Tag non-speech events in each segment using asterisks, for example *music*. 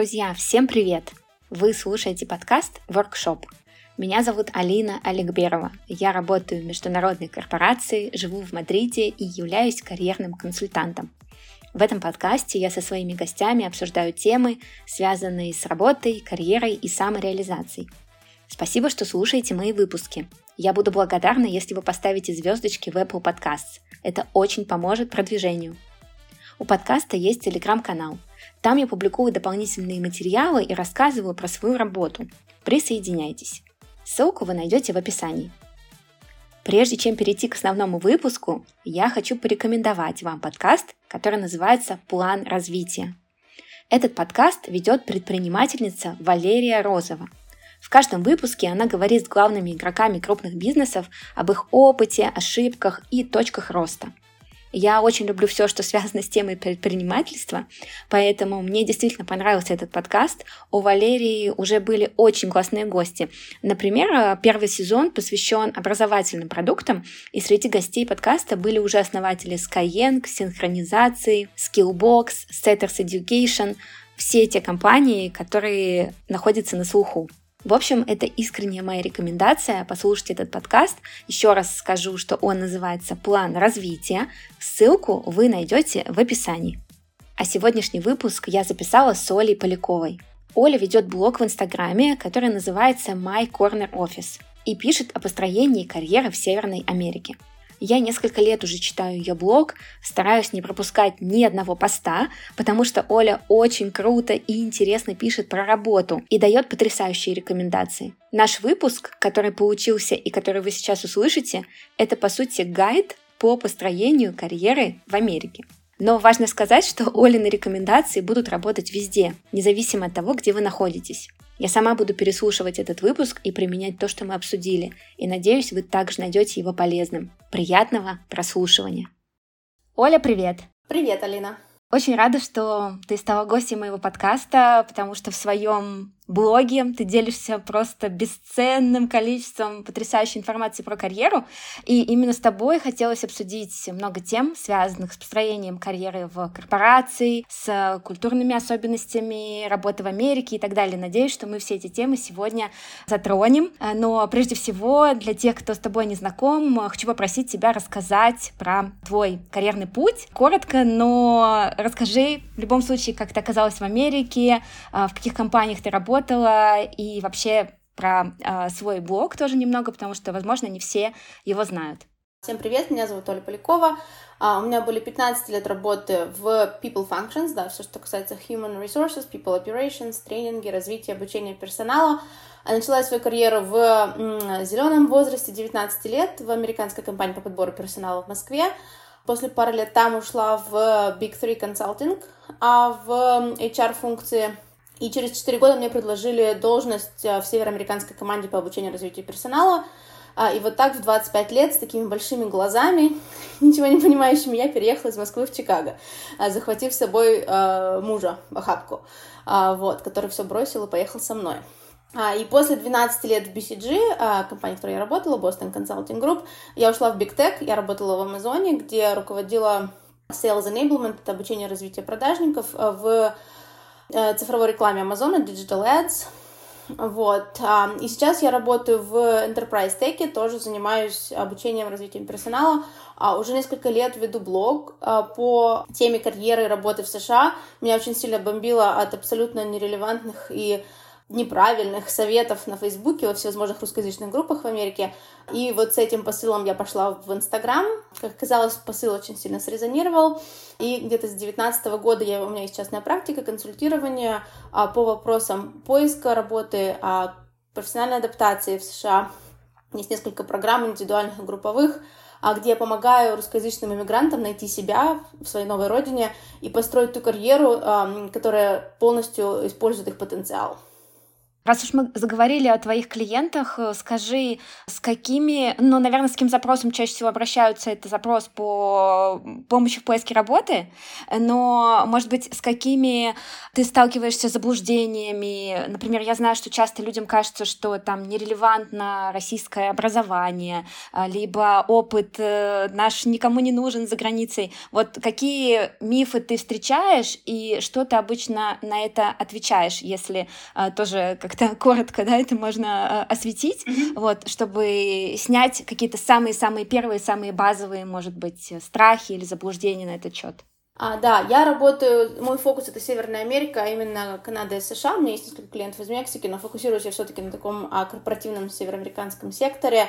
Друзья, всем привет! Вы слушаете подкаст «Воркшоп». Меня зовут Алина Олегберова. Я работаю в международной корпорации, живу в Мадриде и являюсь карьерным консультантом. В этом подкасте я со своими гостями обсуждаю темы, связанные с работой, карьерой и самореализацией. Спасибо, что слушаете мои выпуски. Я буду благодарна, если вы поставите звездочки в Apple Podcasts. Это очень поможет продвижению. У подкаста есть телеграм-канал. Там я публикую дополнительные материалы и рассказываю про свою работу. Присоединяйтесь. Ссылку вы найдете в описании. Прежде чем перейти к основному выпуску, я хочу порекомендовать вам подкаст, который называется «План развития». Этот подкаст ведет предпринимательница Валерия Розова. В каждом выпуске она говорит с главными игроками крупных бизнесов об их опыте, ошибках и точках роста – я очень люблю все, что связано с темой предпринимательства, поэтому мне действительно понравился этот подкаст. У Валерии уже были очень классные гости. Например, первый сезон посвящен образовательным продуктам, и среди гостей подкаста были уже основатели Skyeng, синхронизации, Skillbox, Setters Education, все те компании, которые находятся на слуху. В общем, это искренняя моя рекомендация послушать этот подкаст. Еще раз скажу, что он называется «План развития». Ссылку вы найдете в описании. А сегодняшний выпуск я записала с Олей Поляковой. Оля ведет блог в Инстаграме, который называется My Corner Office и пишет о построении карьеры в Северной Америке. Я несколько лет уже читаю ее блог, стараюсь не пропускать ни одного поста, потому что Оля очень круто и интересно пишет про работу и дает потрясающие рекомендации. Наш выпуск, который получился и который вы сейчас услышите, это по сути гайд по построению карьеры в Америке. Но важно сказать, что Олины рекомендации будут работать везде, независимо от того, где вы находитесь. Я сама буду переслушивать этот выпуск и применять то, что мы обсудили, и надеюсь, вы также найдете его полезным. Приятного прослушивания! Оля, привет! Привет, Алина! Очень рада, что ты стала гостьей моего подкаста, потому что в своем блоге, ты делишься просто бесценным количеством потрясающей информации про карьеру, и именно с тобой хотелось обсудить много тем, связанных с построением карьеры в корпорации, с культурными особенностями работы в Америке и так далее. Надеюсь, что мы все эти темы сегодня затронем. Но прежде всего, для тех, кто с тобой не знаком, хочу попросить тебя рассказать про твой карьерный путь. Коротко, но расскажи в любом случае, как ты оказалась в Америке, в каких компаниях ты работаешь, работала, и вообще про э, свой блог тоже немного, потому что, возможно, не все его знают. Всем привет, меня зовут Оля Полякова. Uh, у меня были 15 лет работы в People Functions, да, все, что касается Human Resources, People Operations, тренинги, развитие, обучение персонала. А начала я свою карьеру в м, зеленом возрасте 19 лет в американской компании по подбору персонала в Москве. После пары лет там ушла в Big Three Consulting, а в HR-функции и через 4 года мне предложили должность э, в североамериканской команде по обучению и развитию персонала. А, и вот так в 25 лет с такими большими глазами, *laughs* ничего не понимающими, я переехала из Москвы в Чикаго, а, захватив с собой мужа в охапку, а, вот, который все бросил и поехал со мной. И после 12 лет в BCG, компании, в которой я работала, Boston Consulting Group, я ушла в Big Tech, я работала в Амазоне, где руководила Sales Enablement, это обучение и развитие продажников в цифровой рекламе Амазона, Digital Ads. Вот. А, и сейчас я работаю в Enterprise Tech, тоже занимаюсь обучением, развитием персонала. А уже несколько лет веду блог а, по теме карьеры и работы в США. Меня очень сильно бомбило от абсолютно нерелевантных и неправильных советов на Фейсбуке, во всевозможных русскоязычных группах в Америке. И вот с этим посылом я пошла в Инстаграм. Как оказалось, посыл очень сильно срезонировал. И где-то с 2019 года я, у меня есть частная практика консультирования а, по вопросам поиска работы, а, профессиональной адаптации в США. Есть несколько программ индивидуальных и групповых, а, где я помогаю русскоязычным иммигрантам найти себя в своей новой родине и построить ту карьеру, а, которая полностью использует их потенциал. Раз уж мы заговорили о твоих клиентах, э, скажи, с какими, ну, наверное, с каким запросом чаще всего обращаются? Это запрос по помощи в поиске работы, но, может быть, с какими ты сталкиваешься с заблуждениями? Например, я знаю, что часто людям кажется, что там нерелевантно российское образование, а, либо опыт э, наш никому не нужен за границей. Вот какие мифы ты встречаешь и что ты обычно на это отвечаешь, если а, тоже как как-то коротко, да, это можно э, осветить, mm-hmm. вот, чтобы снять какие-то самые-самые первые, самые базовые, может быть, страхи или заблуждения на этот счет. А, да, я работаю, мой фокус это Северная Америка, а именно Канада и США. У меня есть несколько клиентов из Мексики, но фокусируюсь я все-таки на таком а, корпоративном североамериканском секторе.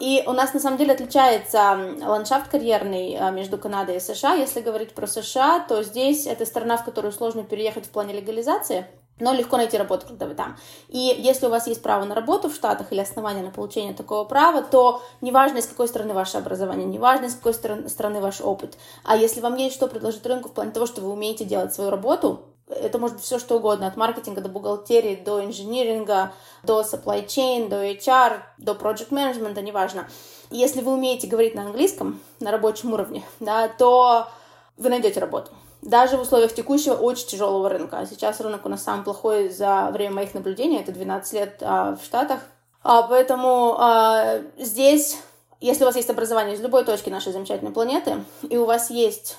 И у нас на самом деле отличается ландшафт карьерный а, между Канадой и США. Если говорить про США, то здесь это страна, в которую сложно переехать в плане легализации но легко найти работу, когда вы там. И если у вас есть право на работу в Штатах или основания на получение такого права, то неважно, из какой страны ваше образование, неважно, из какой страны, ваш опыт, а если вам есть что предложить рынку в плане того, что вы умеете делать свою работу, это может быть все что угодно, от маркетинга до бухгалтерии, до инжиниринга, до supply chain, до HR, до project management, неважно. Если вы умеете говорить на английском на рабочем уровне, да, то вы найдете работу даже в условиях текущего очень тяжелого рынка. А сейчас рынок у нас самый плохой за время моих наблюдений, это 12 лет а, в Штатах. А, поэтому а, здесь, если у вас есть образование из любой точки нашей замечательной планеты, и у вас есть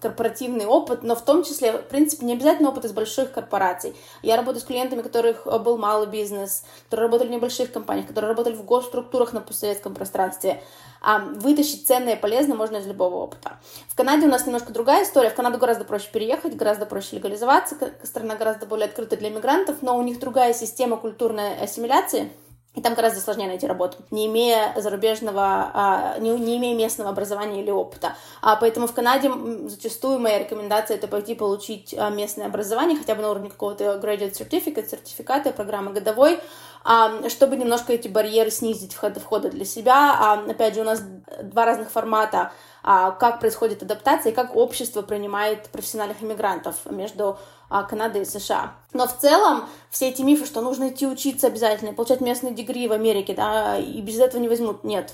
корпоративный опыт, но в том числе, в принципе, не обязательно опыт из больших корпораций. Я работаю с клиентами, у которых э, был малый бизнес, которые работали в небольших компаниях, которые работали в госструктурах на постсоветском пространстве. А вытащить ценное и полезное можно из любого опыта. В Канаде у нас немножко другая история. В Канаду гораздо проще переехать, гораздо проще легализоваться, страна гораздо более открыта для мигрантов, но у них другая система культурной ассимиляции — и там гораздо сложнее найти работу, не имея зарубежного, а, не, не имея местного образования или опыта. А поэтому в Канаде зачастую моя рекомендация это пойти получить а, местное образование, хотя бы на уровне какого-то graduate certificate, сертификата, программы годовой, а, чтобы немножко эти барьеры снизить входа, входа для себя. Опять же, у нас два разных формата, как происходит адаптация и как общество принимает профессиональных иммигрантов между Канады и США. Но в целом все эти мифы, что нужно идти учиться обязательно, получать местные дигри в Америке, да, и без этого не возьмут, нет.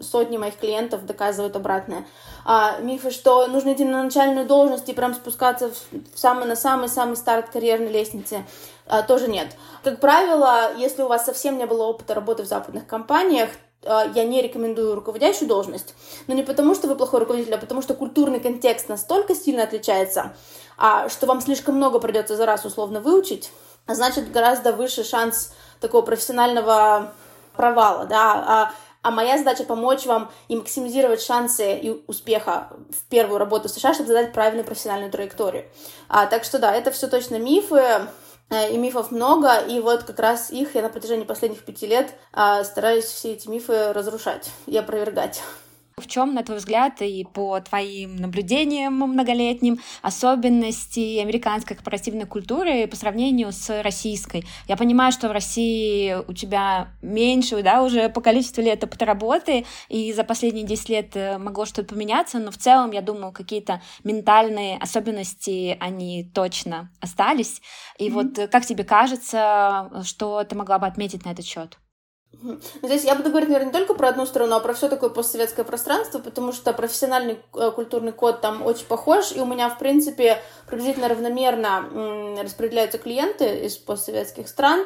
Сотни моих клиентов доказывают обратное. А, мифы, что нужно идти на начальную должность и прям спускаться в самый, на самый-самый старт карьерной лестницы, а, тоже нет. Как правило, если у вас совсем не было опыта работы в западных компаниях, а, я не рекомендую руководящую должность, но не потому, что вы плохой руководитель, а потому, что культурный контекст настолько сильно отличается, а что вам слишком много придется за раз условно выучить, а значит гораздо выше шанс такого профессионального провала, да, а, а моя задача помочь вам и максимизировать шансы и успеха в первую работу в США, чтобы задать правильную профессиональную траекторию. А, так что да, это все точно мифы, и мифов много, и вот как раз их я на протяжении последних пяти лет а, стараюсь все эти мифы разрушать и опровергать. В чем, на твой взгляд, и по твоим наблюдениям многолетним, особенности американской корпоративной культуры по сравнению с российской? Я понимаю, что в России у тебя меньше, да, уже по количеству лет опыта работы, и за последние 10 лет э, могло что-то поменяться, но в целом, я думаю, какие-то ментальные особенности, они точно остались. И mm-hmm. вот как тебе кажется, что ты могла бы отметить на этот счет? Ну, здесь я буду говорить, наверное, не только про одну страну, а про все такое постсоветское пространство, потому что профессиональный э, культурный код там очень похож, и у меня, в принципе, приблизительно равномерно распределяются клиенты из постсоветских стран.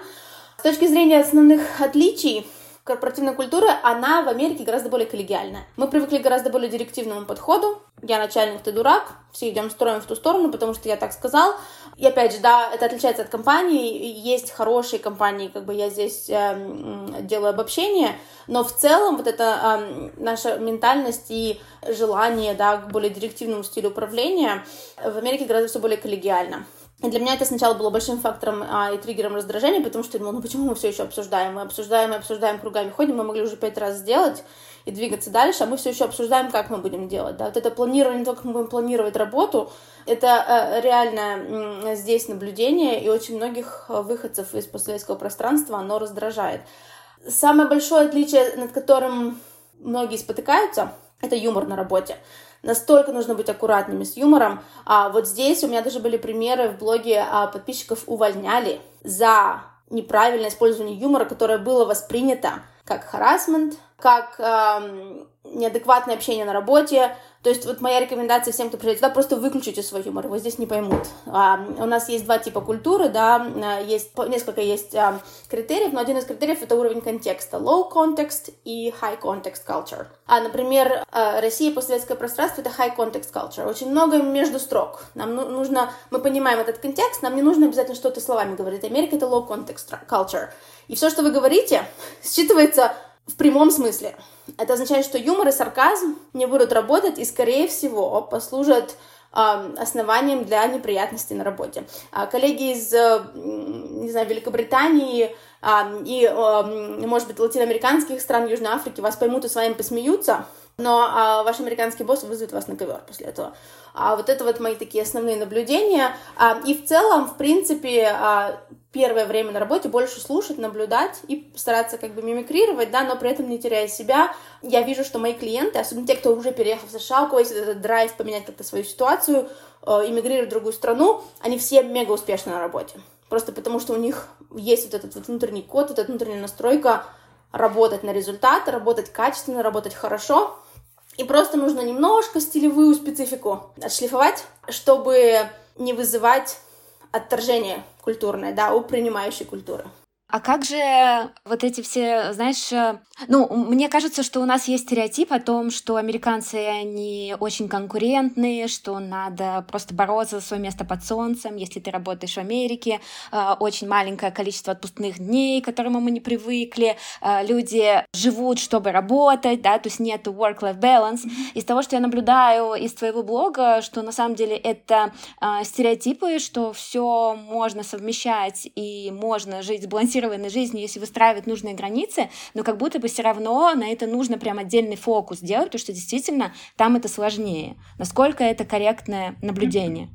С точки зрения основных отличий, корпоративная культура, она в Америке гораздо более коллегиальная. Мы привыкли к гораздо более директивному подходу. Я начальник, ты дурак. Все идем строим в ту сторону, потому что я так сказал. И опять же, да, это отличается от компании. Есть хорошие компании, как бы я здесь э, делаю обобщение, но в целом вот эта э, наша ментальность и желание, да, к более директивному стилю управления в Америке гораздо все более коллегиально. И для меня это сначала было большим фактором а, и триггером раздражения, потому что я думала, ну почему мы все еще обсуждаем? Мы обсуждаем и обсуждаем, кругами ходим, мы могли уже пять раз сделать и двигаться дальше, а мы все еще обсуждаем, как мы будем делать. Да? Вот это планирование, то, как мы будем планировать работу, это э, реально э, здесь наблюдение, и очень многих выходцев из постсоветского пространства оно раздражает. Самое большое отличие, над которым многие спотыкаются, это юмор на работе настолько нужно быть аккуратными с юмором. А вот здесь у меня даже были примеры в блоге а, подписчиков увольняли за неправильное использование юмора, которое было воспринято как харасмент, как эм, неадекватное общение на работе. То есть вот моя рекомендация всем, кто приезжает сюда, просто выключите свой юмор, его здесь не поймут. А, у нас есть два типа культуры, да, а, есть несколько есть а, критериев, но один из критериев это уровень контекста. Low context и high context culture. А, например, а, Россия постсоветское пространство это high context culture. Очень много между строк. Нам ну, нужно, мы понимаем этот контекст, нам не нужно обязательно что-то словами говорить. Америка это low context culture. И все, что вы говорите, *laughs* считывается в прямом смысле. Это означает, что юмор и сарказм не будут работать и, скорее всего, послужат основанием для неприятностей на работе. А коллеги из, э, не знаю, Великобритании и, может быть, латиноамериканских стран Южной Африки вас поймут и с вами посмеются, но а, ваш американский босс вызовет вас на ковер после этого. А вот это вот мои такие основные наблюдения. А, и в целом, в принципе, а, первое время на работе больше слушать, наблюдать и стараться как бы мимикрировать, да, но при этом не теряя себя. Я вижу, что мои клиенты, особенно те, кто уже переехал в США, у кого есть этот драйв поменять как-то свою ситуацию, э, иммигрировать в другую страну, они все мега успешны на работе. Просто потому, что у них есть вот этот вот внутренний код, вот эта внутренняя настройка работать на результат, работать качественно, работать хорошо, и просто нужно немножко стилевую специфику отшлифовать, чтобы не вызывать отторжение культурное, да, у принимающей культуры. А как же вот эти все, знаешь, э, ну, мне кажется, что у нас есть стереотип о том, что американцы, они очень конкурентные, что надо просто бороться за свое место под солнцем, если ты работаешь в Америке, э, очень маленькое количество отпускных дней, к которому мы не привыкли, э, люди живут, чтобы работать, да, то есть нет work-life balance. Из того, что я наблюдаю из твоего блога, что на самом деле это стереотипы, что все можно совмещать и можно жить сбалансированно сбалансированной жизни, если выстраивать нужные границы, но как будто бы все равно на это нужно прям отдельный фокус делать, потому что действительно там это сложнее. Насколько это корректное наблюдение?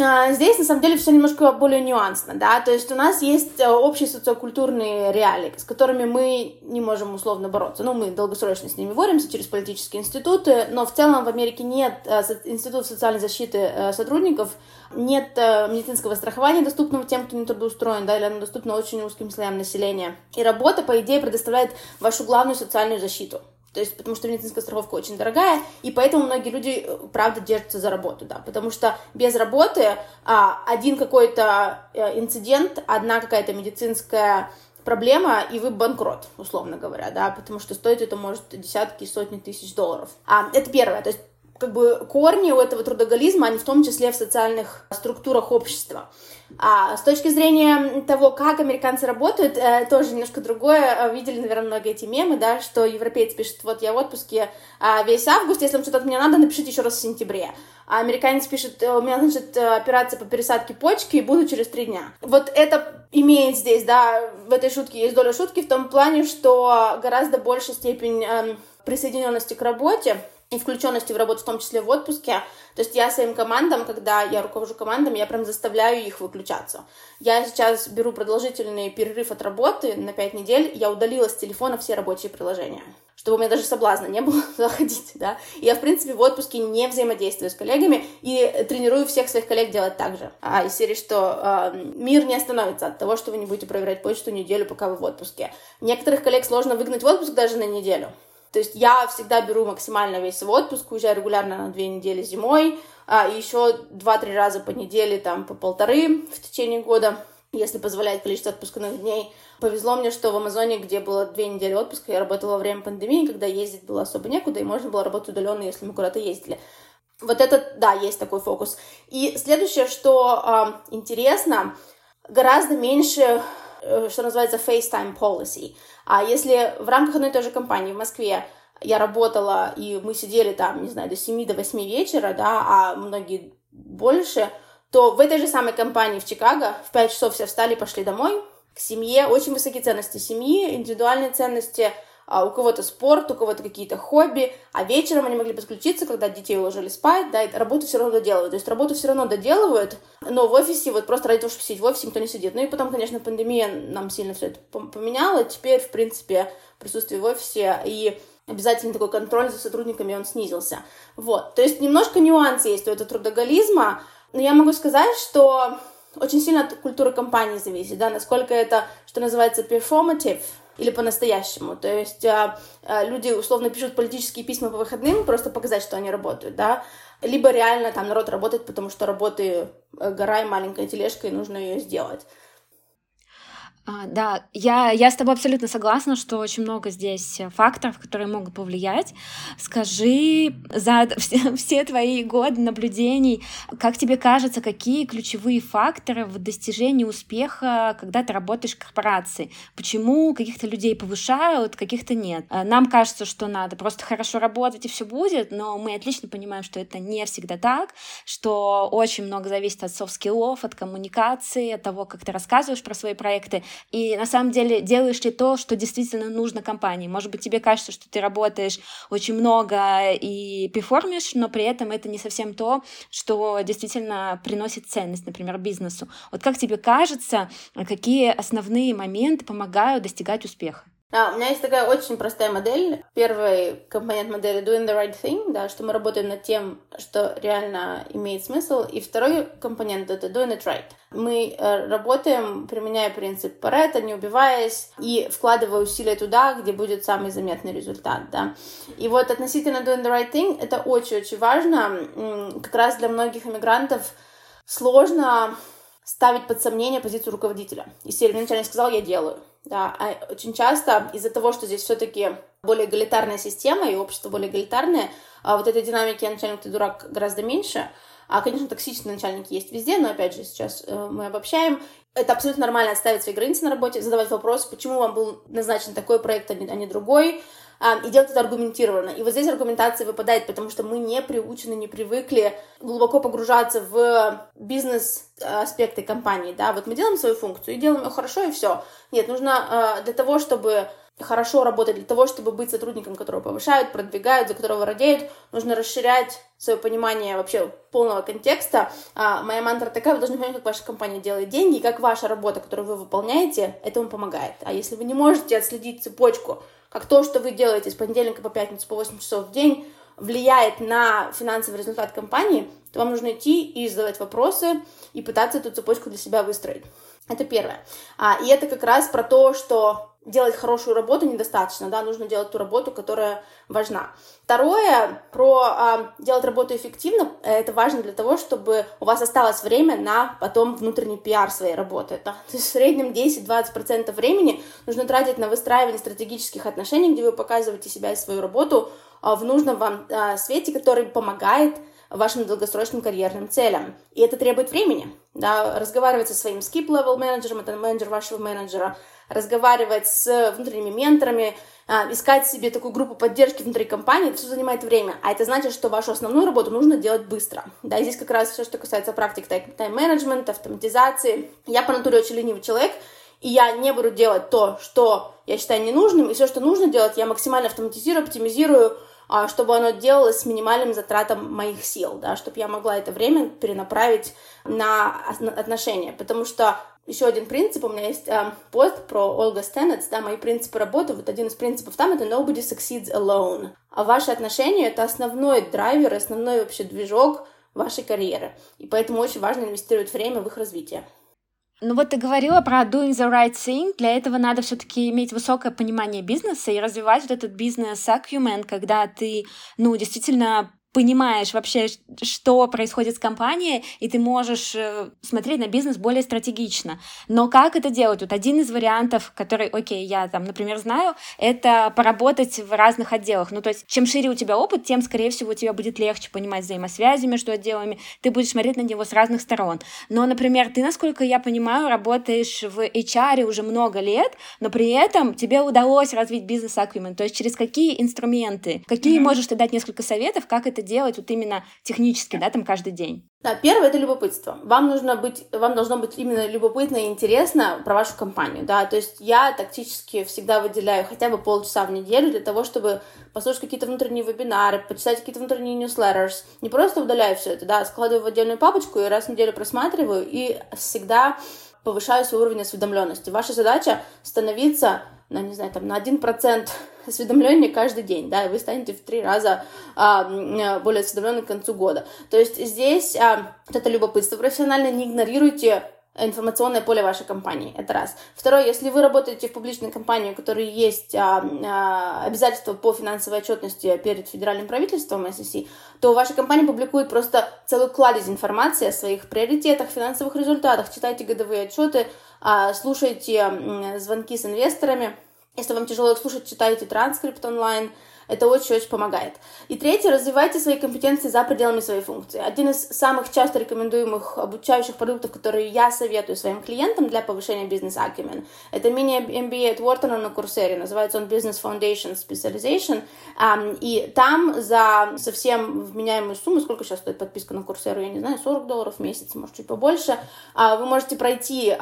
А, здесь, на самом деле, все немножко более нюансно, да, то есть у нас есть э, общие социокультурные реалии, с которыми мы не можем условно бороться. Ну, мы долгосрочно с ними боремся через политические институты, но в целом в Америке нет э, института социальной защиты э, сотрудников, нет медицинского страхования, доступного тем, кто не трудоустроен, да, или оно доступно очень узким слоям населения. И работа, по идее, предоставляет вашу главную социальную защиту. То есть, потому что медицинская страховка очень дорогая, и поэтому многие люди, э, правда, держатся за работу, да, потому что без работы а, один какой-то э, инцидент, одна какая-то медицинская проблема, и вы банкрот, условно говоря, да, потому что стоит это может десятки, сотни тысяч долларов. А, это первое, то есть как бы корни у этого трудоголизма, они в том числе в социальных структурах общества. А с точки зрения того, как американцы работают, э, тоже немножко другое. Э, видели, наверное, много эти мемы, да, что европейцы пишут, вот я в отпуске а весь август, если вам что-то от меня надо, напишите еще раз в сентябре. А американец пишет, «Э, у меня, значит, операция по пересадке почки, и буду через три дня. Вот это имеет здесь, да, в этой шутке есть доля шутки в том плане, что гораздо большая степень эм, присоединенности к работе, и включенности в работу, в том числе в отпуске. То есть я своим командам, когда я руковожу командами, я прям заставляю их выключаться. Я сейчас беру продолжительный перерыв от работы на 5 недель, я удалила с телефона все рабочие приложения чтобы у меня даже соблазна не было *laughs* заходить, да. И я, в принципе, в отпуске не взаимодействую с коллегами и тренирую всех своих коллег делать так же. А из серии, что э, мир не остановится от того, что вы не будете проверять почту неделю, пока вы в отпуске. Некоторых коллег сложно выгнать в отпуск даже на неделю. То есть я всегда беру максимально весь свой отпуск, уезжаю регулярно на две недели зимой, а еще два-три раза по неделе, там, по полторы в течение года, если позволяет количество отпускных дней. Повезло мне, что в Амазоне, где было две недели отпуска, я работала во время пандемии, когда ездить было особо некуда, и можно было работать удаленно, если мы куда-то ездили. Вот это, да, есть такой фокус. И следующее, что э, интересно, гораздо меньше что называется FaceTime policy. А если в рамках одной и той же компании в Москве я работала, и мы сидели там, не знаю, до 7 до 8 вечера, да, а многие больше, то в этой же самой компании в Чикаго в 5 часов все встали пошли домой, к семье, очень высокие ценности семьи, индивидуальные ценности – у кого-то спорт, у кого-то какие-то хобби, а вечером они могли подключиться, когда детей уложили спать, да, и работу все равно доделывают. То есть работу все равно доделывают, но в офисе вот просто ради того, чтобы сидеть в офисе, никто не сидит. Ну и потом, конечно, пандемия нам сильно все это поменяла. Теперь, в принципе, присутствие в офисе и обязательно такой контроль за сотрудниками, он снизился. Вот, то есть немножко нюансы есть у этого трудоголизма, но я могу сказать, что очень сильно от культуры компании зависит, да, насколько это, что называется, performative, или по-настоящему. То есть а, а, люди условно пишут политические письма по выходным, просто показать, что они работают, да, либо реально там народ работает, потому что работы э, гора и маленькая тележка, и нужно ее сделать. А, да, я, я с тобой абсолютно согласна, что очень много здесь факторов, которые могут повлиять. Скажи за *laughs* все, все твои годы наблюдений, как тебе кажется, какие ключевые факторы в достижении успеха, когда ты работаешь в корпорации? Почему каких-то людей повышают, каких-то нет? А, нам кажется, что надо просто хорошо работать и все будет, но мы отлично понимаем, что это не всегда так, что очень много зависит от софт-скиллов, от коммуникации, от того, как ты рассказываешь про свои проекты и на самом деле делаешь ли то, что действительно нужно компании. Может быть, тебе кажется, что ты работаешь очень много и перформишь, но при этом это не совсем то, что действительно приносит ценность, например, бизнесу. Вот как тебе кажется, какие основные моменты помогают достигать успеха? А, у меня есть такая очень простая модель. Первый компонент модели doing the right thing, да, что мы работаем над тем, что реально имеет смысл. И второй компонент это doing it right. Мы э, работаем, применяя принцип Паретта, не убиваясь, и вкладывая усилия туда, где будет самый заметный результат, да. И вот относительно doing the right thing, это очень-очень важно. Как раз для многих иммигрантов сложно ставить под сомнение позицию руководителя. И серии начальник сказал, я делаю. Да, а очень часто из-за того, что здесь все-таки более эгалитарная система и общество более эгалитарное, а вот этой динамики «я начальник, ты дурак» гораздо меньше. А, конечно, токсичные начальники есть везде, но, опять же, сейчас э, мы обобщаем. Это абсолютно нормально отставить свои границы на работе, задавать вопрос, почему вам был назначен такой проект, а не, а не другой, и делать это аргументированно. И вот здесь аргументация выпадает, потому что мы не приучены, не привыкли глубоко погружаться в бизнес-аспекты компании, да, вот мы делаем свою функцию и делаем ее хорошо, и все. Нет, нужно а, для того, чтобы хорошо работать, для того, чтобы быть сотрудником, которого повышают, продвигают, за которого радеют, нужно расширять свое понимание вообще полного контекста. А, моя мантра такая, вы должны понять, как ваша компания делает деньги, как ваша работа, которую вы выполняете, этому помогает. А если вы не можете отследить цепочку как то, что вы делаете с понедельника по пятницу по 8 часов в день, влияет на финансовый результат компании, то вам нужно идти и задавать вопросы и пытаться эту цепочку для себя выстроить. Это первое. А, и это как раз про то, что делать хорошую работу недостаточно, да, нужно делать ту работу, которая важна. Второе, про а, делать работу эффективно, это важно для того, чтобы у вас осталось время на потом внутренний пиар своей работы. Да? *laughs* То есть в среднем 10-20% времени нужно тратить на выстраивание стратегических отношений, где вы показываете себя и свою работу а, в нужном вам а, свете, который помогает вашим долгосрочным карьерным целям. И это требует времени. Да, разговаривать со своим skip-level менеджером, это менеджер вашего менеджера, разговаривать с внутренними менторами, а, искать себе такую группу поддержки внутри компании, это все занимает время. А это значит, что вашу основную работу нужно делать быстро. Да, и здесь как раз все, что касается практик тайм-менеджмента, автоматизации. Я по натуре очень ленивый человек, и я не буду делать то, что я считаю ненужным, и все, что нужно делать, я максимально автоматизирую, оптимизирую, чтобы оно делалось с минимальным затратом моих сил, да, чтобы я могла это время перенаправить на отношения, потому что еще один принцип, у меня есть э, пост про Ольга Стеннетс, да, мои принципы работы, вот один из принципов там это nobody succeeds alone, а ваши отношения это основной драйвер, основной вообще движок вашей карьеры, и поэтому очень важно инвестировать время в их развитие. Ну вот ты говорила про doing the right thing. Для этого надо все-таки иметь высокое понимание бизнеса и развивать вот этот бизнес-акюмен, когда ты, ну, действительно понимаешь вообще, что происходит с компанией, и ты можешь э, смотреть на бизнес более стратегично. Но как это делать? Вот один из вариантов, который, окей, я там, например, знаю, это поработать в разных отделах. Ну, то есть, чем шире у тебя опыт, тем, скорее всего, у тебя будет легче понимать взаимосвязи между отделами, ты будешь смотреть на него с разных сторон. Но, например, ты, насколько я понимаю, работаешь в HR уже много лет, но при этом тебе удалось развить бизнес-аквимен. То есть, через какие инструменты, какие mm-hmm. можешь ты дать несколько советов, как это делать вот именно технически, да, там каждый день? Да, первое это любопытство. Вам нужно быть, вам должно быть именно любопытно и интересно про вашу компанию, да. То есть я тактически всегда выделяю хотя бы полчаса в неделю для того, чтобы послушать какие-то внутренние вебинары, почитать какие-то внутренние newsletters. Не просто удаляю все это, да, складываю в отдельную папочку и раз в неделю просматриваю и всегда повышаю свой уровень осведомленности. Ваша задача становиться на, не знаю, там, на 1% осведомления каждый день, да, и вы станете в три раза а, более осведомлены к концу года. То есть здесь а, вот это любопытство профессиональное, не игнорируйте информационное поле вашей компании. Это раз. Второе, если вы работаете в публичной компании, у которой есть а, а, обязательства по финансовой отчетности перед федеральным правительством SEC, то ваша компания публикует просто целую кладезь информации о своих приоритетах, финансовых результатах. Читайте годовые отчеты, а, слушайте звонки с инвесторами. Если вам тяжело их слушать, читайте транскрипт онлайн – это очень-очень помогает. И третье, развивайте свои компетенции за пределами своей функции. Один из самых часто рекомендуемых обучающих продуктов, которые я советую своим клиентам для повышения бизнес-акимен, это мини-MBA от Wharton на Курсере. Называется он Business Foundation Specialization. И там за совсем вменяемую сумму, сколько сейчас стоит подписка на Курсеру, я не знаю, 40 долларов в месяц, может, чуть побольше, а, вы можете пройти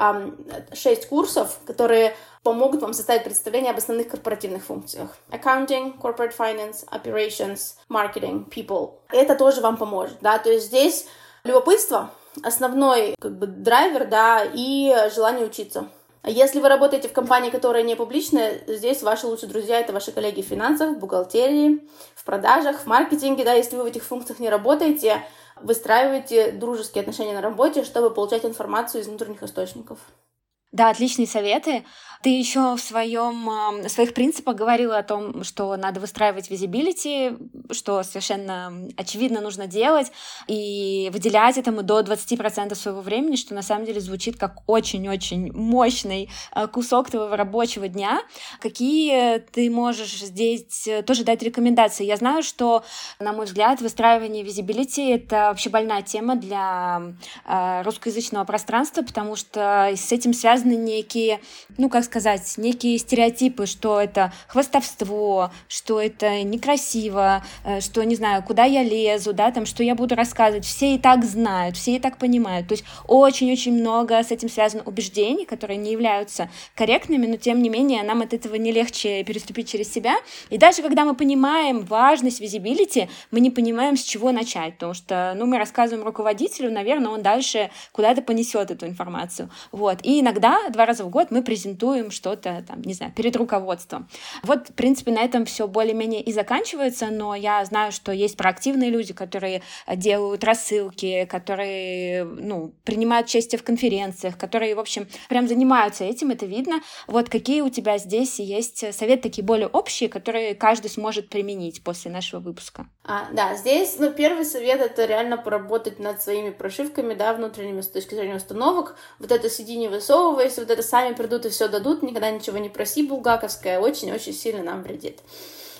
6 курсов, которые помогут вам составить представление об основных корпоративных функциях. Accounting, corporate finance, operations, marketing, people. Это тоже вам поможет, да, то есть здесь любопытство, основной как бы драйвер, да, и желание учиться. Если вы работаете в компании, которая не публичная, здесь ваши лучшие друзья — это ваши коллеги в финансах, в бухгалтерии, в продажах, в маркетинге, да, если вы в этих функциях не работаете, выстраивайте дружеские отношения на работе, чтобы получать информацию из внутренних источников. Да, отличные советы. Ты еще в своем, в своих принципах говорила о том, что надо выстраивать визибилити, что совершенно очевидно нужно делать, и выделять этому до 20% своего времени, что на самом деле звучит как очень-очень мощный э, кусок твоего рабочего дня. Какие ты можешь здесь э, тоже дать рекомендации? Я знаю, что, на мой взгляд, выстраивание визибилити — это вообще больная тема для э, русскоязычного пространства, потому что с этим связаны некие, ну, как сказать, некие стереотипы, что это хвастовство, что это некрасиво, э, что, не знаю, куда я лезу, да, там, что я буду рассказывать. Все и так знают, все и так понимают. То есть очень-очень много с этим связано убеждений, которые не являются корректными, но тем не менее нам от этого не легче переступить через себя. И даже когда мы понимаем важность визибилити, мы не понимаем, с чего начать, потому что, ну, мы рассказываем руководителю, наверное, он дальше куда-то понесет эту информацию. Вот. И иногда два раза в год мы презентуем что-то, там, не знаю, перед руководством. Вот, в принципе, на этом все более-менее и заканчивается, но я знаю, что есть проактивные люди, которые делают рассылки, которые, ну, принимают участие в конференциях, которые, в общем, прям занимаются этим, это видно. Вот какие у тебя здесь есть советы такие более общие, которые каждый сможет применить после нашего выпуска? А, да, здесь, ну, первый совет — это реально поработать над своими прошивками, да, внутренними с точки зрения установок. Вот это сиди не высовываясь, вот это сами придут и все дадут, никогда ничего не проси, булгаковская, очень-очень сильно нам вредит.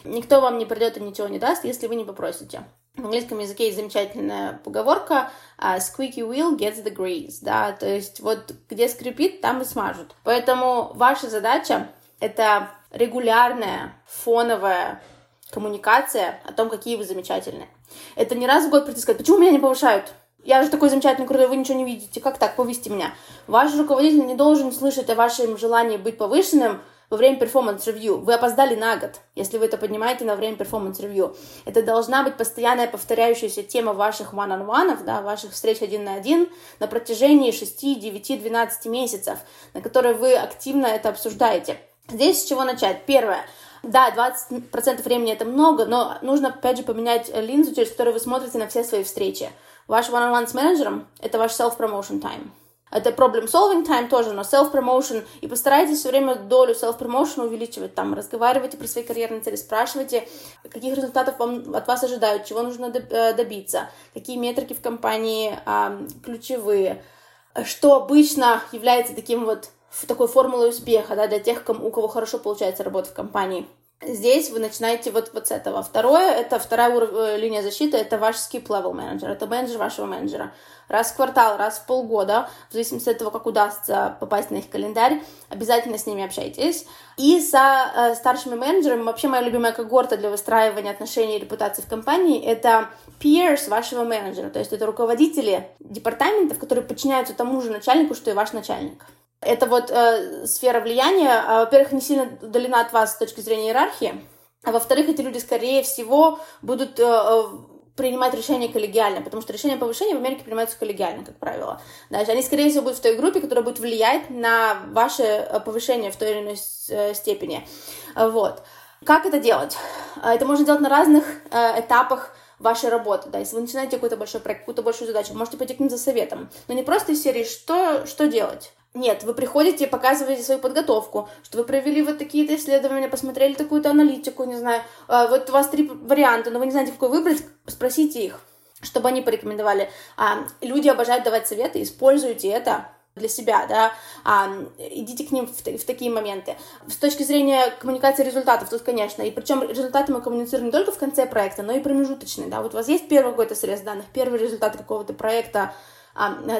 Никто вам не придет и ничего не даст, если вы не попросите. В английском языке есть замечательная поговорка uh, «squeaky wheel gets the grease», да, то есть вот где скрипит, там и смажут. Поэтому ваша задача — это регулярная, фоновая коммуникация о том, какие вы замечательные. Это не раз в год прийти сказать, почему меня не повышают? Я же такой замечательный, крутой, вы ничего не видите. Как так, повысьте меня? Ваш руководитель не должен слышать о вашем желании быть повышенным во время performance review. Вы опоздали на год, если вы это поднимаете на время performance review. Это должна быть постоянная повторяющаяся тема ваших one-on-one, да, ваших встреч один на один на протяжении 6, 9, 12 месяцев, на которые вы активно это обсуждаете. Здесь с чего начать? Первое. Да, 20% времени это много, но нужно, опять же, поменять линзу, через которую вы смотрите на все свои встречи. Ваш one-on-one с менеджером — это ваш self-promotion time. Это problem-solving time тоже, но self-promotion. И постарайтесь все время долю self-promotion увеличивать. Там разговаривайте про свои карьерные цели, спрашивайте, каких результатов вам, от вас ожидают, чего нужно э, добиться, какие метрики в компании а, ключевые, что обычно является таким вот такой формулой успеха да, для тех, кому, у кого хорошо получается работать в компании. Здесь вы начинаете вот, вот с этого. Второе, это вторая уров... Э, линия защиты, это ваш skip level менеджер, это менеджер вашего менеджера. Раз в квартал, раз в полгода, в зависимости от того, как удастся попасть на их календарь, обязательно с ними общайтесь. И со э, старшими менеджерами, вообще моя любимая когорта для выстраивания отношений и репутации в компании, это peers вашего менеджера, то есть это руководители департаментов, которые подчиняются тому же начальнику, что и ваш начальник. Это вот э, сфера влияния, а, во-первых, не сильно удалена от вас с точки зрения иерархии, а во-вторых, эти люди, скорее всего, будут э, э принимать решения коллегиально, потому что решения повышения в Америке принимаются коллегиально, как правило. Даже они, скорее всего, будут в той группе, которая будет влиять на ваше э, повышение в той или иной э, степени. Вот. Как это делать? Это можно делать на разных этапах вашей работы, да, если вы начинаете какой-то большой проект, какую-то большую задачу, можете пойти к ним за советом, но не просто из серии «что, что делать?», нет, вы приходите, показываете свою подготовку, что вы провели вот такие-то исследования, посмотрели такую-то аналитику, не знаю, э, вот у вас три варианта, но вы не знаете, какой выбрать, спросите их, чтобы они порекомендовали. А, люди обожают давать советы, используйте это для себя, да, а, идите к ним в, в такие моменты. С точки зрения коммуникации результатов, тут, конечно, и причем результаты мы коммуницируем не только в конце проекта, но и промежуточные, да, вот у вас есть первый какой-то срез данных, первый результат какого-то проекта,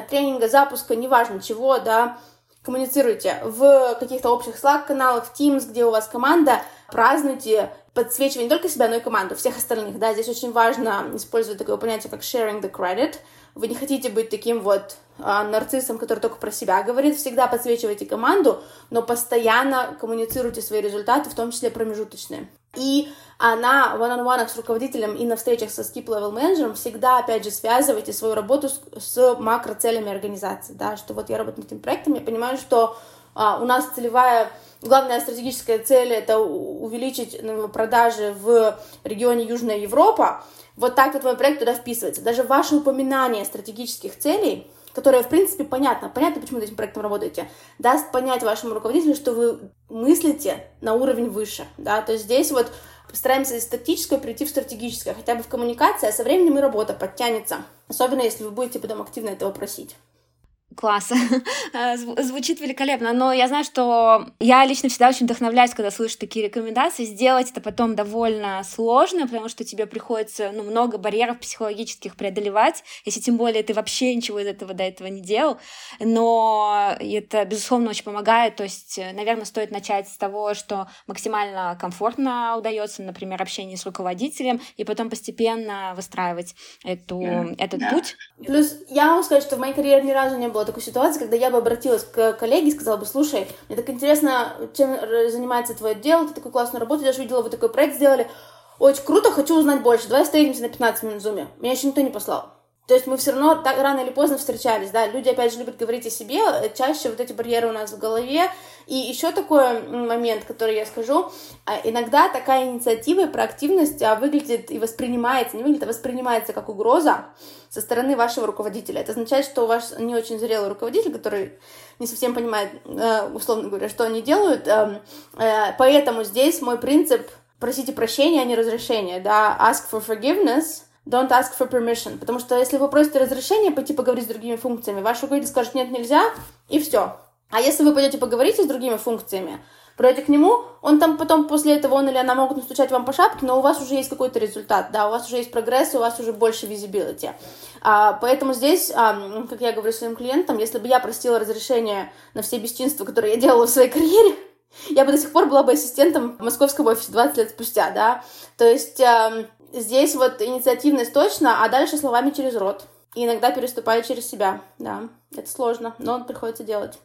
тренинга, запуска, неважно чего, да, коммуницируйте в каких-то общих Slack-каналах, в Teams, где у вас команда, празднуйте, подсвечивая не только себя, но и команду, всех остальных, да, здесь очень важно использовать такое понятие, как sharing the credit, вы не хотите быть таким вот а, нарциссом, который только про себя говорит, всегда подсвечивайте команду, но постоянно коммуницируйте свои результаты, в том числе промежуточные. И а на one-on-one с руководителем и на встречах со skip-level менеджером всегда, опять же, связывайте свою работу с, с макроцелями организации, да, что вот я работаю над этим проектом, я понимаю, что а, у нас целевая, главная стратегическая цель — это увеличить ну, продажи в регионе Южная Европа, вот так вот мой проект туда вписывается. Даже ваше упоминание стратегических целей которое, в принципе, понятно, понятно, почему над этим проектом работаете, даст понять вашему руководителю, что вы мыслите на уровень выше, да, то есть здесь вот Постараемся из тактического перейти в стратегическое, хотя бы в коммуникации, а со временем и работа подтянется. Особенно, если вы будете потом активно этого просить. Класс. *laughs* Звучит великолепно. Но я знаю, что я лично всегда очень вдохновляюсь, когда слышу такие рекомендации. Сделать это потом довольно сложно, потому что тебе приходится ну, много барьеров психологических преодолевать, если тем более ты вообще ничего из этого до этого не делал. Но это, безусловно, очень помогает. То есть, наверное, стоит начать с того, что максимально комфортно удается, например, общение с руководителем, и потом постепенно выстраивать эту, yeah. этот yeah. путь. Плюс я могу сказать, что в моей карьере ни разу не было такой ситуации, когда я бы обратилась к коллеге и сказала бы, слушай, мне так интересно, чем занимается твой отдел, ты такую классную работу делаешь, видела, вы такой проект сделали, очень круто, хочу узнать больше, давай встретимся на 15 минут в зуме. Меня еще никто не послал. То есть мы все равно так рано или поздно встречались, да, люди опять же любят говорить о себе, чаще вот эти барьеры у нас в голове. И еще такой момент, который я скажу, а, иногда такая инициатива и проактивность а, выглядит и воспринимается, не выглядит, а воспринимается как угроза со стороны вашего руководителя. Это означает, что у вас не очень зрелый руководитель, который не совсем понимает, э, условно говоря, что они делают. Эм, э, поэтому здесь мой принцип просите прощения, а не разрешения, да, ask for forgiveness, don't ask for permission, потому что если вы просите разрешения пойти поговорить с другими функциями, ваш руководитель скажет нет, нельзя, и все. А если вы пойдете поговорить с другими функциями, пройдете к нему, он там потом после этого, он или она могут настучать вам по шапке, но у вас уже есть какой-то результат, да, у вас уже есть прогресс, у вас уже больше визибилити. А, поэтому здесь, а, как я говорю своим клиентам, если бы я просила разрешение на все бесчинства, которые я делала в своей карьере, я бы до сих пор была бы ассистентом в московском офисе 20 лет спустя, да. То есть э, здесь вот инициативность точно, а дальше словами через рот. И иногда переступая через себя, да. Это сложно, но приходится делать.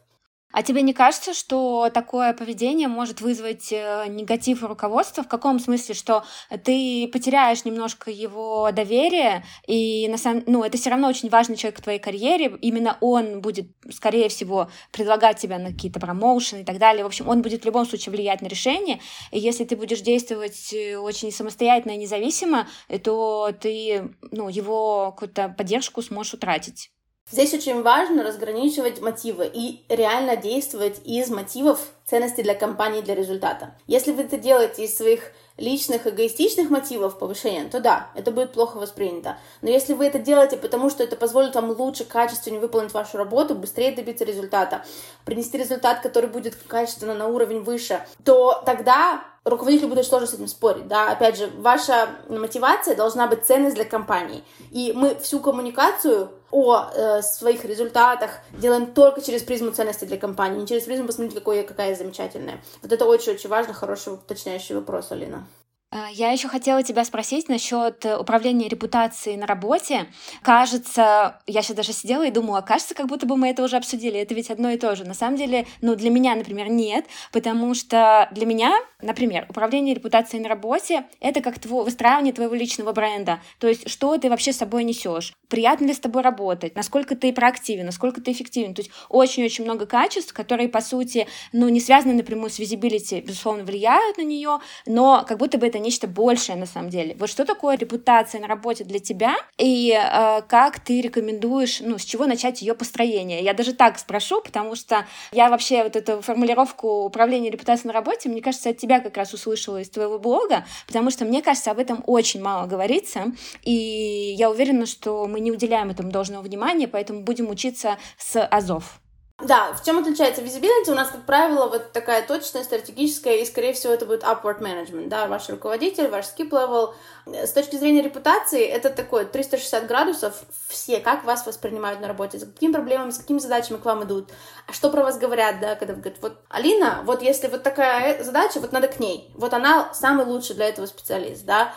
А тебе не кажется, что такое поведение может вызвать э, негатив у руководства? В каком смысле, что ты потеряешь немножко его доверие, и на самом, ну, это все равно очень важный человек в твоей карьере, именно он будет, скорее всего, предлагать тебя на какие-то промоушены и так далее. В общем, он будет в любом случае влиять на решение, и если ты будешь действовать э, очень самостоятельно и независимо, то ты, ну, его какую-то поддержку сможешь утратить. Здесь очень важно разграничивать мотивы и реально действовать из мотивов ценности для компании, для результата. Если вы это делаете из своих личных эгоистичных мотивов повышения, то да, это будет плохо воспринято. Но если вы это делаете, потому что это позволит вам лучше, качественнее выполнить вашу работу, быстрее добиться результата, принести результат, который будет качественно на уровень выше, то тогда руководителю будет сложно с этим спорить, да, опять же, ваша мотивация должна быть ценность для компании, и мы всю коммуникацию о э, своих результатах делаем только через призму ценности для компании, не через призму посмотрите, какой, какая я замечательная. Вот это очень-очень важно, хороший уточняющий вопрос, Алина. А, я еще хотела тебя спросить насчет э, управления репутацией на работе. Кажется, я сейчас даже сидела и думала, кажется, как будто бы мы это уже обсудили. Это ведь одно и то же. На самом деле, ну, для меня, например, нет, потому что для меня, например, управление репутацией на работе — это как тво, выстраивание твоего личного бренда. То есть, что ты вообще с собой несешь? Приятно ли с тобой работать? Насколько ты проактивен? Насколько ты эффективен? То есть, очень-очень много качеств, которые, по сути, ну, не связаны напрямую с визибилити, безусловно, влияют на нее, но как будто бы это нечто большее на самом деле. Вот что такое репутация на работе для тебя и э, как ты рекомендуешь, ну, с чего начать ее построение? Я даже так спрошу, потому что я вообще вот эту формулировку управления репутацией на работе, мне кажется, от тебя как раз услышала из твоего блога, потому что мне кажется, об этом очень мало говорится, и я уверена, что мы не уделяем этому должного внимания, поэтому будем учиться с азов. Да, в чем отличается visibility? У нас, как правило, вот такая точная, стратегическая, и, скорее всего, это будет upward management, да, ваш руководитель, ваш skip level. С точки зрения репутации, это такое 360 градусов все, как вас воспринимают на работе, с какими проблемами, с какими задачами к вам идут, а что про вас говорят, да, когда говорят, вот, Алина, вот если вот такая задача, вот надо к ней, вот она самый лучший для этого специалист, да.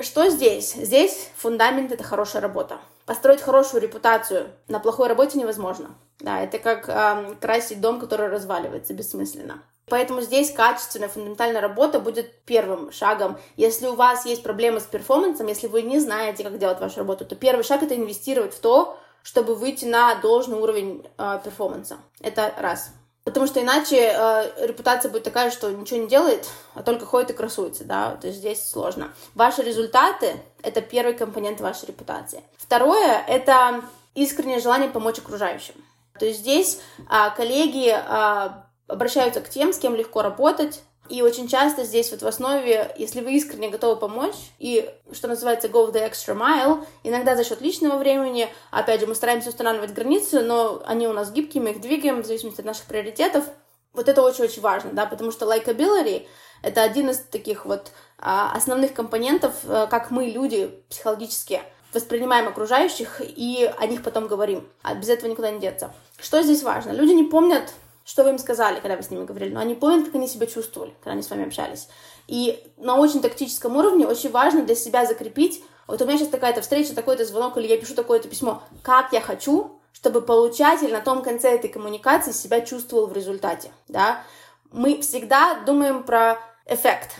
Что здесь? Здесь фундамент — это хорошая работа. Построить хорошую репутацию на плохой работе невозможно. Да, это как э, красить дом, который разваливается бессмысленно. Поэтому здесь качественная фундаментальная работа будет первым шагом. Если у вас есть проблемы с перформансом, если вы не знаете, как делать вашу работу, то первый шаг это инвестировать в то, чтобы выйти на должный уровень э, перформанса. Это раз. Потому что иначе э, репутация будет такая, что ничего не делает, а только ходит и красуется, да, то есть здесь сложно. Ваши результаты — это первый компонент вашей репутации. Второе — это искреннее желание помочь окружающим. То есть здесь а, коллеги а, обращаются к тем, с кем легко работать, и очень часто здесь вот в основе, если вы искренне готовы помочь, и, что называется, go the extra mile, иногда за счет личного времени, опять же, мы стараемся устанавливать границы, но они у нас гибкие, мы их двигаем в зависимости от наших приоритетов. Вот это очень-очень важно, да, потому что likability — это один из таких вот а, основных компонентов, а, как мы, люди, психологически воспринимаем окружающих и о них потом говорим. А без этого никуда не деться. Что здесь важно? Люди не помнят, что вы им сказали, когда вы с ними говорили, но они помнят, как они себя чувствовали, когда они с вами общались. И на очень тактическом уровне очень важно для себя закрепить, вот у меня сейчас такая-то встреча, такой-то звонок, или я пишу такое-то письмо, как я хочу, чтобы получатель на том конце этой коммуникации себя чувствовал в результате, да. Мы всегда думаем про эффект,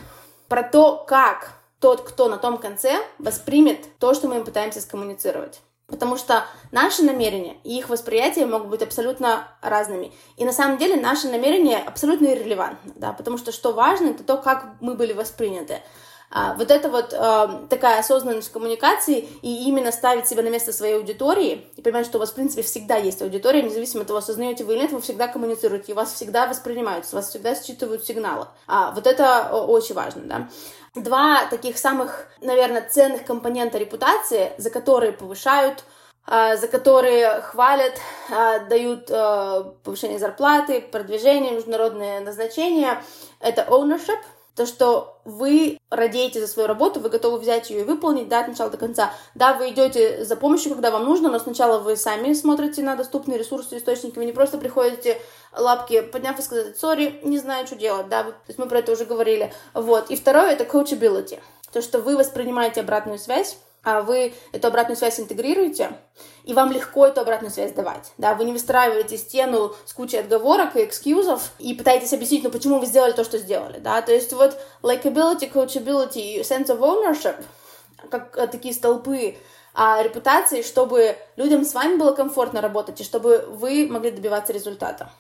про то, как тот, кто на том конце, воспримет то, что мы им пытаемся скоммуницировать. Потому что наши намерения и их восприятие могут быть абсолютно разными. И на самом деле наши намерения абсолютно иррелевантны, да, потому что что важно, это то, как мы были восприняты. А, вот это вот а, такая осознанность коммуникации и именно ставить себя на место своей аудитории и понимать, что у вас, в принципе, всегда есть аудитория, независимо от того, осознаете вы или нет, вы всегда коммуницируете, вас всегда воспринимают, вас всегда считывают сигналы. А, вот это очень важно, да. Два таких самых, наверное, ценных компонента репутации, за которые повышают а, за которые хвалят, а, дают повышение зарплаты, продвижение, международные назначения. Это ownership, то, что вы радеете за свою работу, вы готовы взять ее и выполнить, да, от начала до конца. Да, вы идете за помощью, когда вам нужно, но сначала вы сами смотрите на доступные ресурсы, источники, вы не просто приходите лапки подняв и сказать, сори, не знаю, что делать, да, то есть мы про это уже говорили. Вот. И второе — это coachability, то, что вы воспринимаете обратную связь, а вы эту обратную связь интегрируете, и вам легко эту обратную связь давать. Да, вы не выстраиваете стену с кучей отговорок и экскьюзов и пытаетесь объяснить, ну почему вы сделали то, что сделали. Да? То есть вот likability, coachability sense of ownership, как э, такие столпы а, репутации, чтобы людям с вами было комфортно работать и чтобы вы могли добиваться результата.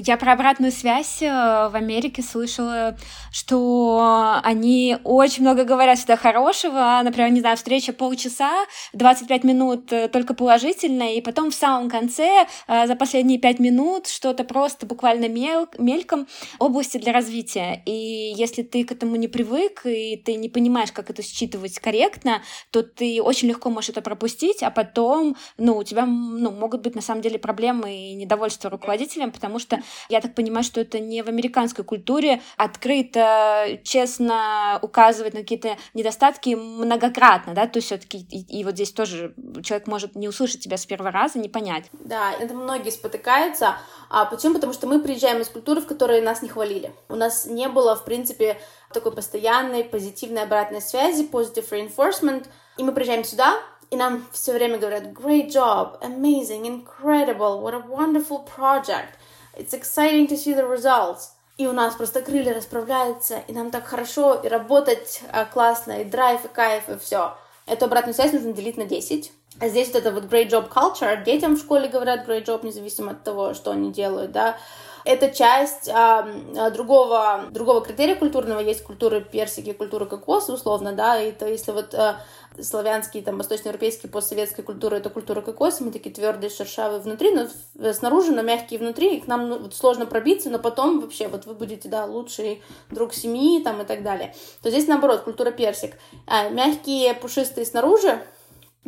Я про обратную связь э, в Америке слышала, что они очень много говорят всегда хорошего. Например, не знаю, встреча полчаса, 25 минут э, только положительно, и потом в самом конце, э, за последние 5 минут, что-то просто буквально мел мельком области для развития. И если ты к этому не привык, и ты не понимаешь, как это считывать корректно, то ты очень легко можешь это пропустить, а потом, ну, у тебя, ну, могут быть на самом деле проблемы и недовольство руководителем, потому что я так понимаю, что это не в американской культуре открыто, честно указывать на какие-то недостатки многократно, да, то есть все-таки и, и вот здесь тоже человек может не услышать тебя с первого раза, не понять. Да, это многие спотыкаются. А почему? Потому что мы приезжаем из культуры, в которой нас не хвалили. У нас не было, в принципе, такой постоянной позитивной обратной связи, positive reinforcement, и мы приезжаем сюда, и нам все время говорят great job, amazing, incredible, what a wonderful project. It's exciting to see the results. И у нас просто крылья расправляются, и нам так хорошо, и работать а, классно, и драйв, и кайф, и все. Эту обратную связь нужно делить на 10. А здесь вот это вот great job culture, детям в школе говорят great job, независимо от того, что они делают, да. это часть а, другого, другого критерия культурного. Есть культура персики, культура кокоса, условно, да, и то если вот а, славянские, там, восточноевропейские, постсоветская культура — это культура кокоса, мы такие твердые, шершавые внутри, но снаружи, но мягкие внутри, и к нам ну, вот, сложно пробиться, но потом вообще вот вы будете, да, лучший друг семьи, там, и так далее. То здесь, наоборот, культура персик. А, мягкие, пушистые снаружи,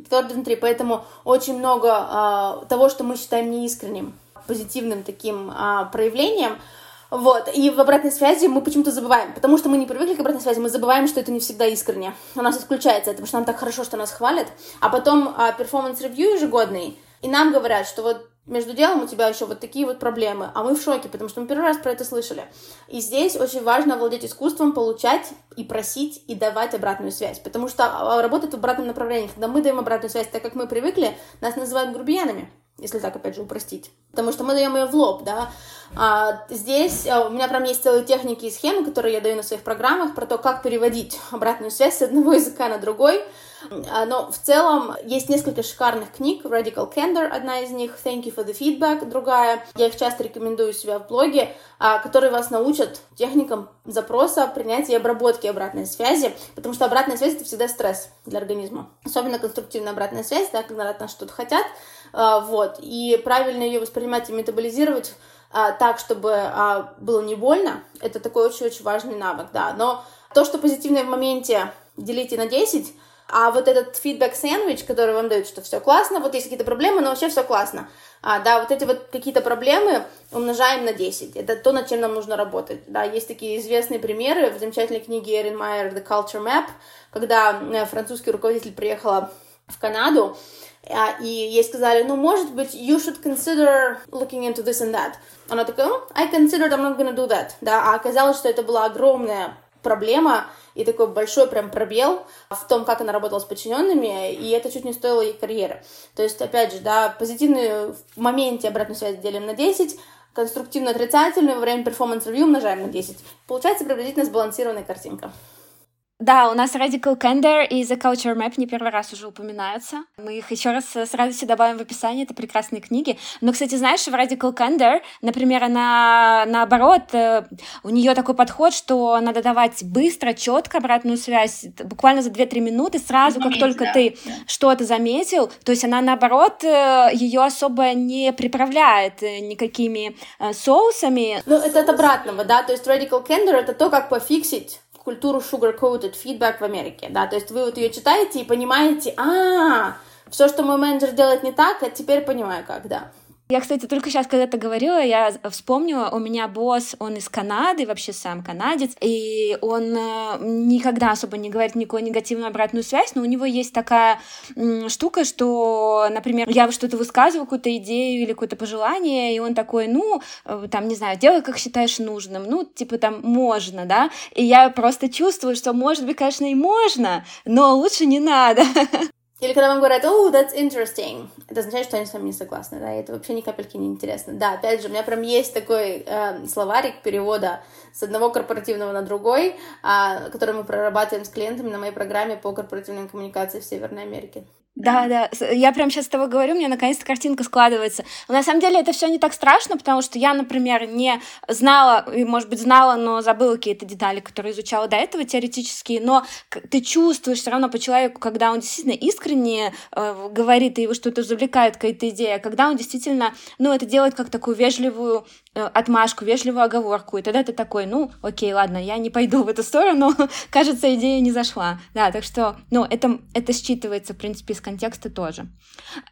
твердые внутри, поэтому очень много а, того, что мы считаем неискренним, позитивным таким а, проявлением — вот, и в обратной связи мы почему-то забываем, потому что мы не привыкли к обратной связи, мы забываем, что это не всегда искренне. У нас отключается это, потому что нам так хорошо, что нас хвалят. А потом а, performance review ежегодный, и нам говорят, что вот между делом у тебя еще вот такие вот проблемы, а мы в шоке, потому что мы первый раз про это слышали. И здесь очень важно владеть искусством, получать и просить и давать обратную связь, потому что а, работать в обратном направлении, когда мы даем обратную связь, так как мы привыкли, нас называют грубиянами если так, опять же, упростить. Потому что мы даем ее в лоб, да. А здесь а, у меня прям есть целые техники и схемы, которые я даю на своих программах, про то, как переводить обратную связь с одного языка на другой. А, но в целом есть несколько шикарных книг. Radical Candor, одна из них, Thank you for the feedback, другая. Я их часто рекомендую у себя в блоге, а, которые вас научат техникам запроса, принятия и обработки обратной связи, потому что обратная связь — это всегда стресс для организма. Особенно конструктивная обратная связь, да, когда от нас что-то хотят, а, вот, и правильно ее воспринимать и метаболизировать так, чтобы было не больно, это такой очень-очень важный навык, да, но то, что позитивное в моменте делите на 10, а вот этот фидбэк сэндвич, который вам дают, что все классно, вот есть какие-то проблемы, но вообще все классно. А, да, вот эти вот какие-то проблемы умножаем на 10. Это то, над чем нам нужно работать. Да, есть такие известные примеры в замечательной книге Эрин Майер «The Culture Map», когда э, французский руководитель приехала в Канаду, а, и ей сказали, ну, может быть, you should consider looking into this and that. Она такая, oh, I considered I'm not gonna do that. Да, а оказалось, что это была огромная проблема и такой большой прям пробел в том, как она работала с подчиненными, и это чуть не стоило ей карьеры. То есть, опять же, да, позитивную в моменте обратную связь делим на 10, конструктивно-отрицательную во время performance review умножаем на 10. Получается приблизительно сбалансированная картинка. Да, у нас Radical Candor и The Culture Map не первый раз уже упоминаются. Мы их еще раз с радостью добавим в описание, это прекрасные книги. Но, кстати, знаешь, в Radical Candor, например, она наоборот, э, у нее такой подход, что надо давать быстро, четко обратную связь, буквально за 2-3 минуты, сразу, как только да. ты что-то заметил. То есть она, наоборот, э, ее особо не приправляет э, никакими соусами. Ну, это от обратного, да, то есть Radical Candor — это то, как пофиксить культуру sugar-coated feedback в Америке, да, то есть вы вот ее читаете и понимаете, а, все, что мой менеджер делает не так, а теперь понимаю, как, да. Я, кстати, только сейчас, когда ты говорила, я вспомнила, у меня босс, он из Канады, вообще сам канадец, и он э, никогда особо не говорит никакую негативную обратную связь, но у него есть такая штука, что, например, я что-то высказываю, какую-то идею или какое-то пожелание, и он такой, ну, э, там, не знаю, делай, как считаешь нужным, ну, типа там, можно, да, и я просто чувствую, что, может быть, конечно, и можно, но лучше не надо. *laughs* Или когда вам говорят, oh, that's interesting, это означает, что они с вами не согласны, да, и это вообще ни капельки не интересно. Да, опять же, у меня прям есть такой э, словарик перевода с одного корпоративного на другой, э, который мы прорабатываем с клиентами на моей программе по корпоративной коммуникации в Северной Америке. Да, да, я прям сейчас с тобой говорю, мне наконец-то картинка складывается. На самом деле это все не так страшно, потому что я, например, не знала, и, может быть, знала, но забыла какие-то детали, которые изучала до этого теоретические, но ты чувствуешь все равно по человеку, когда он действительно искренне э, говорит, и его что-то завлекает, какая-то идея, когда он действительно, ну, это делает как такую вежливую отмашку, вежливую оговорку, и тогда ты такой, ну, окей, ладно, я не пойду в эту сторону, *laughs* кажется, идея не зашла. Да, так что, ну, это, это считывается, в принципе, из контекста тоже.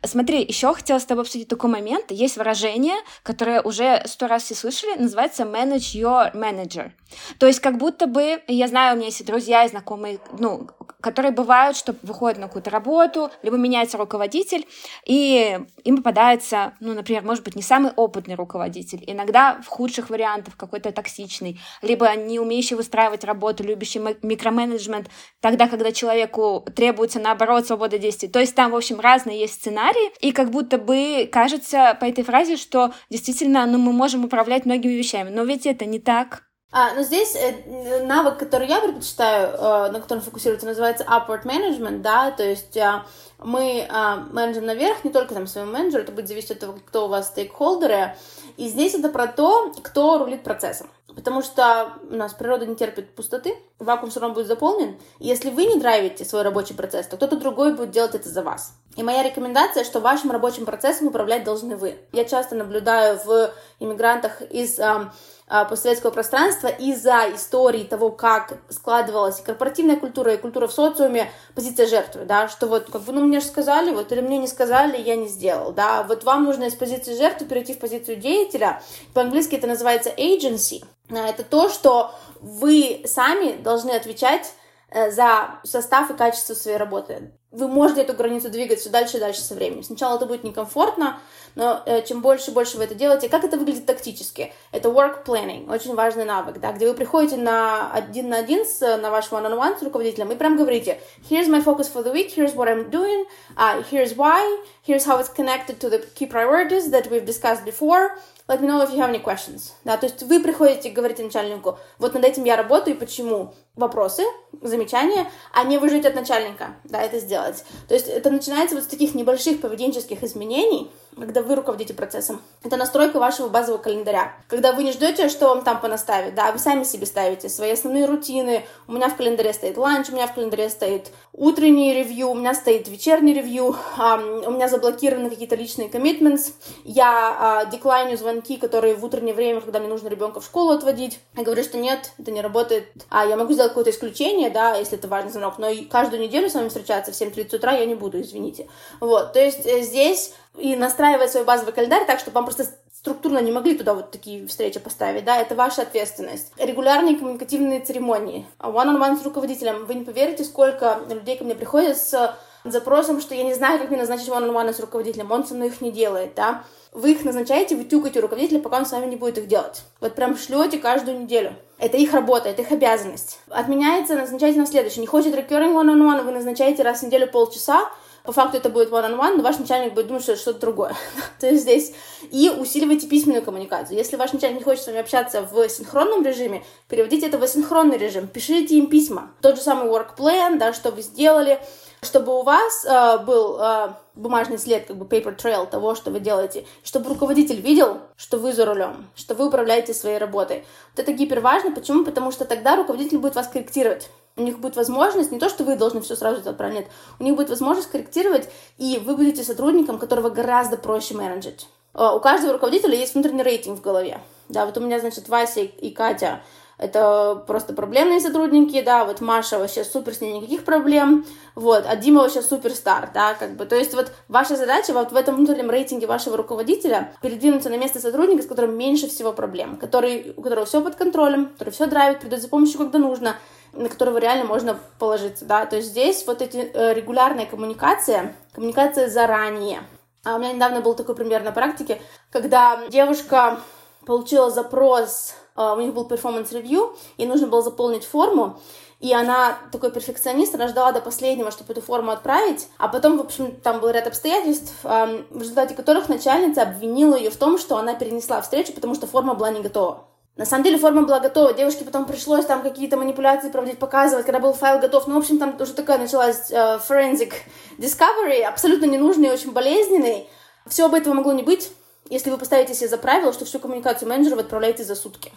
Смотри, еще хотела с тобой обсудить такой момент. Есть выражение, которое уже сто раз все слышали, называется manage your manager. То есть как будто бы, я знаю, у меня есть друзья и знакомые, ну, которые бывают, что выходят на какую-то работу, либо меняется руководитель, и им попадается, ну, например, может быть, не самый опытный руководитель, иногда в худших вариантах какой-то токсичный, либо не умеющий выстраивать работу, любящий микроменеджмент, тогда, когда человеку требуется, наоборот, свобода действий. То есть там, в общем, разные есть сценарии, и как будто бы кажется по этой фразе, что действительно, ну, мы можем управлять многими вещами, но ведь это не так, А, но здесь э, навык, который я предпочитаю, э, на котором фокусируется, называется upward management, да, то есть э, мы э, менеджем наверх, не только там своему менеджеру, это будет зависеть от того, кто у вас стейкхолдеры, и здесь это про то, кто рулит процессом. Потому что у нас природа не терпит пустоты, вакуум все равно будет заполнен. И если вы не драйвите свой рабочий процесс, то кто-то другой будет делать это за вас. И моя рекомендация, что вашим рабочим процессом управлять должны вы. Я часто наблюдаю в иммигрантах из а, постсоветского пространства из-за истории того, как складывалась корпоративная культура, и культура в социуме, позиция жертвы, да, что вот, как бы, ну, мне же сказали, вот, или мне не сказали, я не сделал, да, вот вам нужно из позиции жертвы перейти в позицию деятеля, по-английски это называется agency, это то, что вы сами должны отвечать за состав и качество своей работы. Вы можете эту границу двигать все дальше и дальше со временем. Сначала это будет некомфортно, но э, чем больше и больше вы это делаете, как это выглядит тактически? Это work planning, очень важный навык, да, где вы приходите на один на один с, на ваш one-on-one с руководителем и прям говорите, here's my focus for the week, here's what I'm doing, uh, here's why, here's how it's connected to the key priorities that we've discussed before, let me know if you have any questions. Да, то есть вы приходите, говорите начальнику, вот над этим я работаю и почему. Вопросы, замечания, а не выжить от начальника, да, это сделать. То есть это начинается вот с таких небольших поведенческих изменений, когда вы руководите процессом. Это настройка вашего базового календаря. Когда вы не ждете, что вам там понаставят, да, вы сами себе ставите свои основные рутины. У меня в календаре стоит ланч, у меня в календаре стоит утренний ревью, у меня стоит вечерний ревью, у меня заблокированы какие-то личные commitments, я uh, деклайню звонки, которые в утреннее время, когда мне нужно ребенка в школу отводить. Я говорю, что нет, это не работает. А я могу сделать какое-то исключение, да, если это важный звонок, но каждую неделю с вами встречаться в 7.30 утра я не буду, извините. Вот, то есть э, здесь и настраивать свой базовый календарь так, чтобы вам просто структурно не могли туда вот такие встречи поставить, да, это ваша ответственность. Регулярные коммуникативные церемонии. One-on-one с руководителем. Вы не поверите, сколько людей ко мне приходят с запросом, что я не знаю, как мне назначить one-on-one с руководителем, он со мной их не делает, да. Вы их назначаете, вы тюкаете руководителя, пока он с вами не будет их делать. Вот прям шлете каждую неделю. Это их работа, это их обязанность. Отменяется, назначайте на следующий. Не хочет recurring one-on-one, вы назначаете раз в неделю полчаса, по факту это будет one-on-one, но ваш начальник будет думать, что это что-то другое. *laughs* То есть здесь и усиливайте письменную коммуникацию. Если ваш начальник не хочет с вами общаться в синхронном режиме, переводите это в асинхронный режим, пишите им письма. Тот же самый work plan, да, что вы сделали, чтобы у вас э, был э, бумажный след, как бы paper trail того, что вы делаете, чтобы руководитель видел, что вы за рулем, что вы управляете своей работой. Вот это гипер важно. Почему? Потому что тогда руководитель будет вас корректировать у них будет возможность, не то, что вы должны все сразу правильно, нет, у них будет возможность корректировать, и вы будете сотрудником, которого гораздо проще менеджить. А, у каждого руководителя есть внутренний рейтинг в голове. Да, вот у меня, значит, Вася и Катя это просто проблемные сотрудники, да, вот Маша вообще супер, с ней никаких проблем, вот, а Дима вообще суперстар, да, как бы, то есть вот ваша задача вот в этом внутреннем рейтинге вашего руководителя передвинуться на место сотрудника, с которым меньше всего проблем, который, у которого все под контролем, который все драйвит, придет за помощью, когда нужно, на которого реально можно положиться, да, то есть здесь вот эти э, регулярная коммуникация, коммуникация заранее. А у меня недавно был такой пример на практике, когда девушка получила запрос, у них был performance review, и нужно было заполнить форму, и она такой перфекционист, она ждала до последнего, чтобы эту форму отправить, а потом, в общем, там был ряд обстоятельств, в результате которых начальница обвинила ее в том, что она перенесла встречу, потому что форма была не готова. На самом деле форма была готова, девушке потом пришлось там какие-то манипуляции проводить, показывать, когда был файл готов. Ну, в общем, там уже такая началась э, forensic discovery, абсолютно ненужный очень болезненный. Все бы этого могло не быть, если вы поставите себе за правило, что всю коммуникацию менеджера вы отправляете за сутки.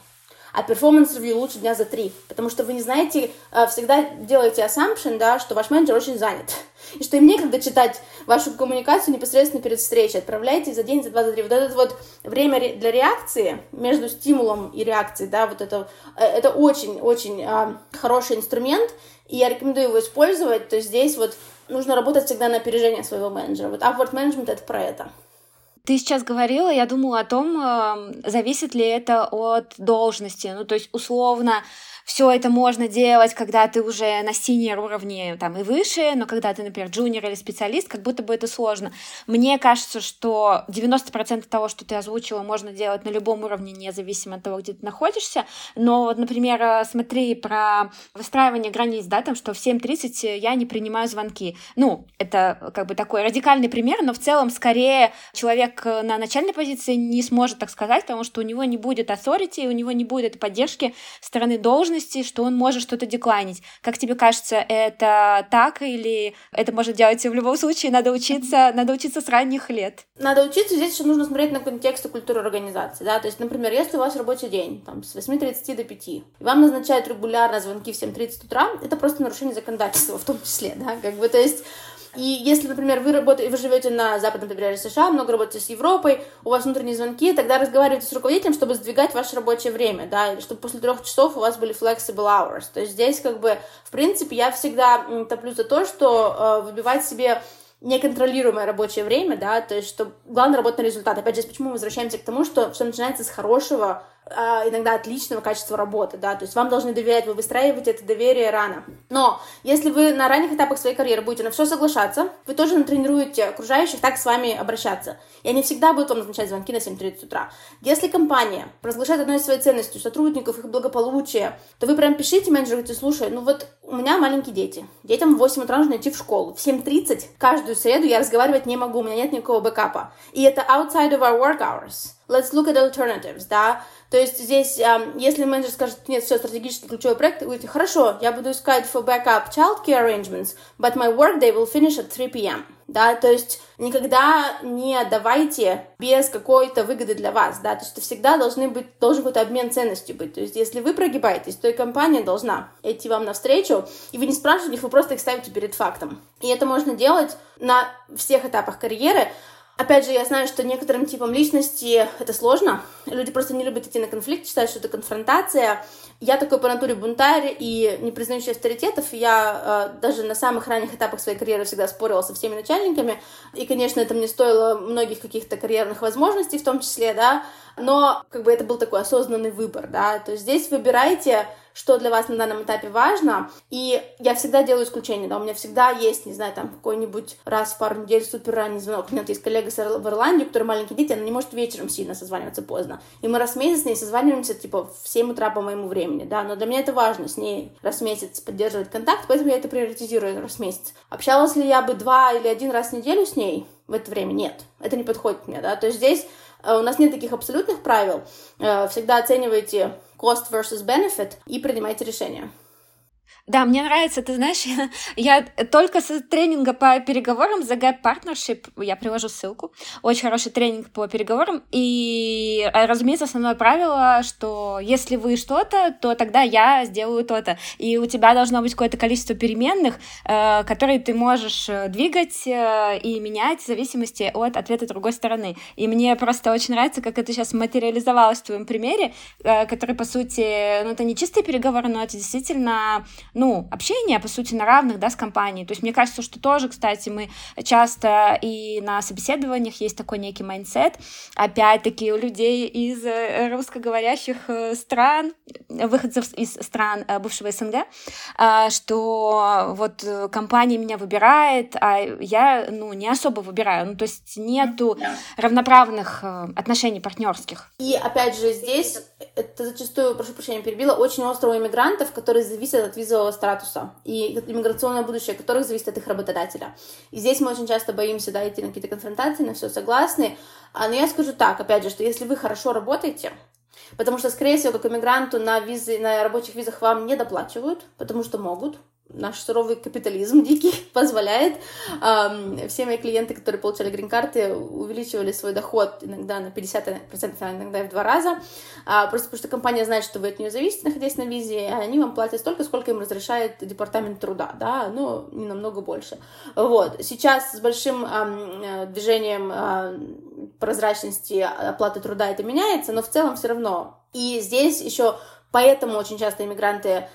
А performance review лучше дня за три, потому что вы не знаете, э, всегда делаете assumption, да, что ваш менеджер очень занят, *laughs* и что им некогда читать вашу коммуникацию непосредственно перед встречей. Отправляйте за день, за два, за три. Вот это вот время для реакции между стимулом и реакцией, да, вот это, э, это очень-очень э, хороший инструмент, и я рекомендую его использовать, то есть здесь вот нужно работать всегда на опережение своего менеджера. Вот upward management — это про это. Ты сейчас говорила, я думала о том, зависит ли это от должности. Ну, то есть, условно, все это можно делать, когда ты уже на senior уровне там и выше, но когда ты, например, junior или специалист, как будто бы это сложно. Мне кажется, что 90% того, что ты озвучила, можно делать на любом уровне, независимо от того, где ты находишься. Но вот, например, э, смотри про выстраивание границ, да, там, что в 7.30 я не принимаю звонки. Ну, это как бы такой радикальный пример, но в целом скорее человек на начальной позиции не сможет так сказать, потому что у него не будет authority, у него не будет поддержки стороны должности, что он может что-то деклайнить. Как тебе кажется, это так или это может делать в любом случае? Надо учиться, *laughs* надо учиться с ранних лет. Надо учиться, здесь еще нужно смотреть на контекст и культуру организации, да, то есть, например, если у вас рабочий день, там, с 8.30 до 5, и вам назначают регулярно звонки в 7.30 утра, это просто нарушение законодательства в том числе, да, как бы, то есть, и если, например, вы работаете, вы живете на западном побережье США, много работаете с Европой, у вас внутренние звонки, тогда разговаривайте с руководителем, чтобы сдвигать ваше рабочее время, да, чтобы после трех часов у вас были flexible hours. То есть здесь, как бы, в принципе, я всегда топлю за то, что э, выбивать себе неконтролируемое рабочее время, да, то есть что главное работать на результат. Опять же, почему мы возвращаемся к тому, что все начинается с хорошего иногда отличного качества работы, да, то есть вам должны доверять, вы выстраиваете это доверие рано. Но если вы на ранних этапах своей карьеры будете на все соглашаться, вы тоже натренируете окружающих так с вами обращаться. И они всегда будут вам назначать звонки на 7.30 утра. Если компания провозглашает одной из своей ценностью сотрудников, их благополучие, то вы прям пишите менеджеру, говорите, слушай, ну вот у меня маленькие дети, детям в 8 утра нужно идти в школу, в 7.30 каждую среду я разговаривать не могу, у меня нет никакого бэкапа. И это outside of our work hours. Let's look at alternatives, да, то есть здесь, если менеджер скажет, нет, все, стратегический ключевой проект, вы говорите, хорошо, я буду искать for backup childcare arrangements, but my workday will finish at 3 p.m. Да, то есть никогда не давайте без какой-то выгоды для вас, да, то есть это всегда должны быть, должен какой-то обмен ценностью быть, то есть если вы прогибаетесь, то и компания должна идти вам навстречу, и вы не спрашиваете их, вы просто их ставите перед фактом. И это можно делать на всех этапах карьеры, Опять же, я знаю, что некоторым типам личности это сложно. Люди просто не любят идти на конфликт, считают, что это конфронтация. Я такой по натуре бунтарь и не признающий авторитетов. Я э, даже на самых ранних этапах своей карьеры всегда спорила со всеми начальниками. И, конечно, это мне стоило многих каких-то карьерных возможностей в том числе, да. Но как бы это был такой осознанный выбор, да. То есть здесь выбирайте что для вас на данном этапе важно. И я всегда делаю исключение, да, у меня всегда есть, не знаю, там какой-нибудь раз в пару недель супер ранний звонок. У меня есть коллега в Ирландии, у которой маленькие дети, она не может вечером сильно созваниваться поздно. И мы раз в месяц с ней созваниваемся, типа, в 7 утра по моему времени, да, но для меня это важно, с ней раз в месяц поддерживать контакт, поэтому я это приоритизирую раз в месяц. Общалась ли я бы два или один раз в неделю с ней в это время? Нет, это не подходит мне, да, то есть здесь э, у нас нет таких абсолютных правил. Э, всегда оценивайте cost versus benefit и принимайте решение. Да, мне нравится, ты знаешь, *laughs* я, только с тренинга по переговорам за Gap Partnership, я приложу ссылку, очень хороший тренинг по переговорам, и, э, разумеется, основное правило, что если вы что-то, то тогда я сделаю то-то, и у тебя должно быть какое-то количество переменных, э, которые ты можешь э, двигать э, и менять в зависимости от ответа другой стороны. И мне просто очень нравится, как это сейчас материализовалось в твоем примере, э, который, по сути, ну, это не чистые переговоры, но это действительно ну, общение, по сути, на равных, да, с компанией. То есть мне кажется, что тоже, кстати, мы часто и на собеседованиях есть такой некий mindset, опять-таки, у людей из э, русскоговорящих э, стран, выходцев из стран э, бывшего СНГ, а, что вот компания меня выбирает, а я, ну, не особо выбираю. Ну, то есть нету равноправных отношений партнерских. И, опять же, здесь, это зачастую, прошу прощения, перебила, очень остро у иммигрантов, которые зависят от визового статуса и иммиграционное будущее которых зависит от их работодателя. И здесь мы очень часто боимся да, идти на какие-то конфронтации, на все согласны. А, но я скажу так, опять же, что если вы хорошо работаете, Потому что, скорее всего, как иммигранту на, визы, на рабочих визах вам не доплачивают, потому что могут наш суровый капитализм дикий *laughs* позволяет. Все мои клиенты, которые получали грин-карты, увеличивали свой доход иногда на 50%, а иногда и в два раза. Uh, просто потому что компания знает, что вы от нее зависите, находясь на визе, и они вам платят столько, сколько им разрешает департамент труда, да, но не намного больше. Вот. Сейчас с большим um, движением uh, прозрачности оплаты труда это меняется, но в целом все равно. И здесь еще поэтому очень часто иммигранты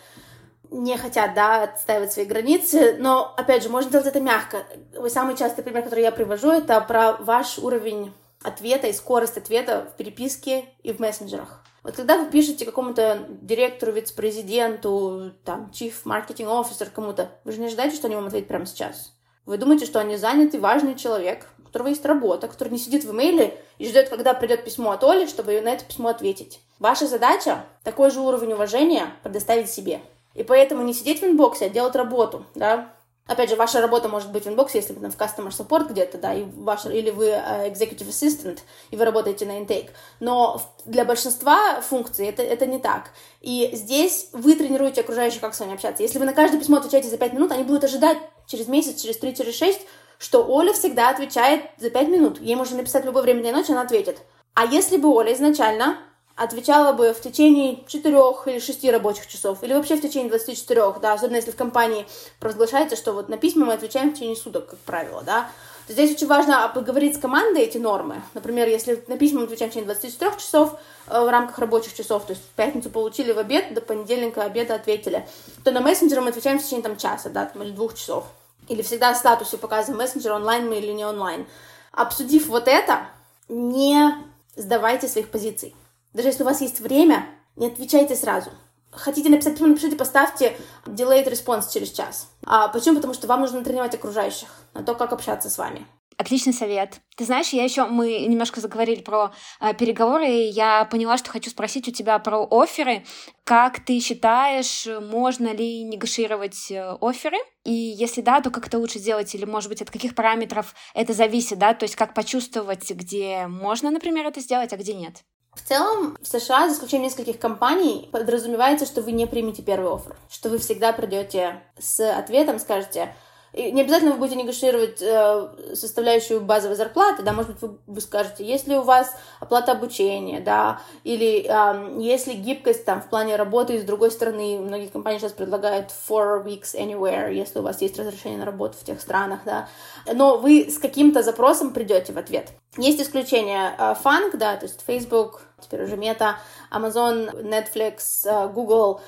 не хотят, да, отстаивать свои границы, но, опять же, можно делать это мягко. Самый частый пример, который я привожу, это про ваш уровень ответа и скорость ответа в переписке и в мессенджерах. Вот когда вы пишете какому-то директору, вице-президенту, там, chief marketing officer кому-то, вы же не ожидаете, что они вам ответят прямо сейчас. Вы думаете, что они заняты, важный человек, у которого есть работа, который не сидит в имейле и ждет, когда придет письмо от Оли, чтобы на это письмо ответить. Ваша задача такой же уровень уважения предоставить себе. И поэтому не сидеть в inbox е, а делать работу, да, Опять же, ваша работа может быть в inbox е, если вы там в customer support где-то, да, и ваш, или вы uh, executive assistant, и вы работаете на intake. Но для большинства функций это, это не так. И здесь вы тренируете окружающих, как с вами общаться. Если вы на каждое письмо отвечаете за 5 минут, они будут ожидать через месяц, через 3, через 6, что Оля всегда отвечает за 5 минут. Ей можно написать в любое время дня и ночи, она ответит. А если бы Оля изначально отвечала бы в течение 4 или 6 рабочих часов, или вообще в течение 24, да, особенно если в компании провозглашается, что вот на письма мы отвечаем в течение суток, как правило, да, то здесь очень важно поговорить с командой эти нормы. Например, если на письма мы отвечаем в течение 24 часов э, в рамках рабочих часов, то есть в пятницу получили в обед, до понедельника обеда ответили, то на мессенджер мы отвечаем в течение там часа, да, там, или двух часов. Или всегда в статусе показываем мессенджер, онлайн мы или не онлайн. Обсудив вот это, не сдавайте своих позиций. Даже если у вас есть время, не отвечайте сразу. Хотите написать письмо, напишите, поставьте delayed response через час. А почему? Потому что вам нужно тренировать окружающих на то, как общаться с вами. Отличный совет. Ты знаешь, я еще мы немножко заговорили про э, переговоры, и я поняла, что хочу спросить у тебя про оферы. Как ты считаешь, можно ли негашировать э, оферы? И если да, то как это лучше сделать? Или, может быть, от каких параметров это зависит, да? То есть как почувствовать, где можно, например, это сделать, а где нет? В целом, в США, за исключением нескольких компаний, подразумевается, что вы не примете первый офер, что вы всегда придете с ответом, скажете, и не обязательно вы будете негашировать э, составляющую базовой зарплаты, да, может быть, вы, вы скажете, если у вас оплата обучения, да, или э, если гибкость там в плане работы, с другой стороны, многие компании сейчас предлагают four weeks anywhere, если у вас есть разрешение на работу в тех странах, да, но вы с каким-то запросом придете в ответ. Есть исключения, э, Funk, да, то есть Facebook, теперь уже Meta, Amazon, Netflix, э, Google,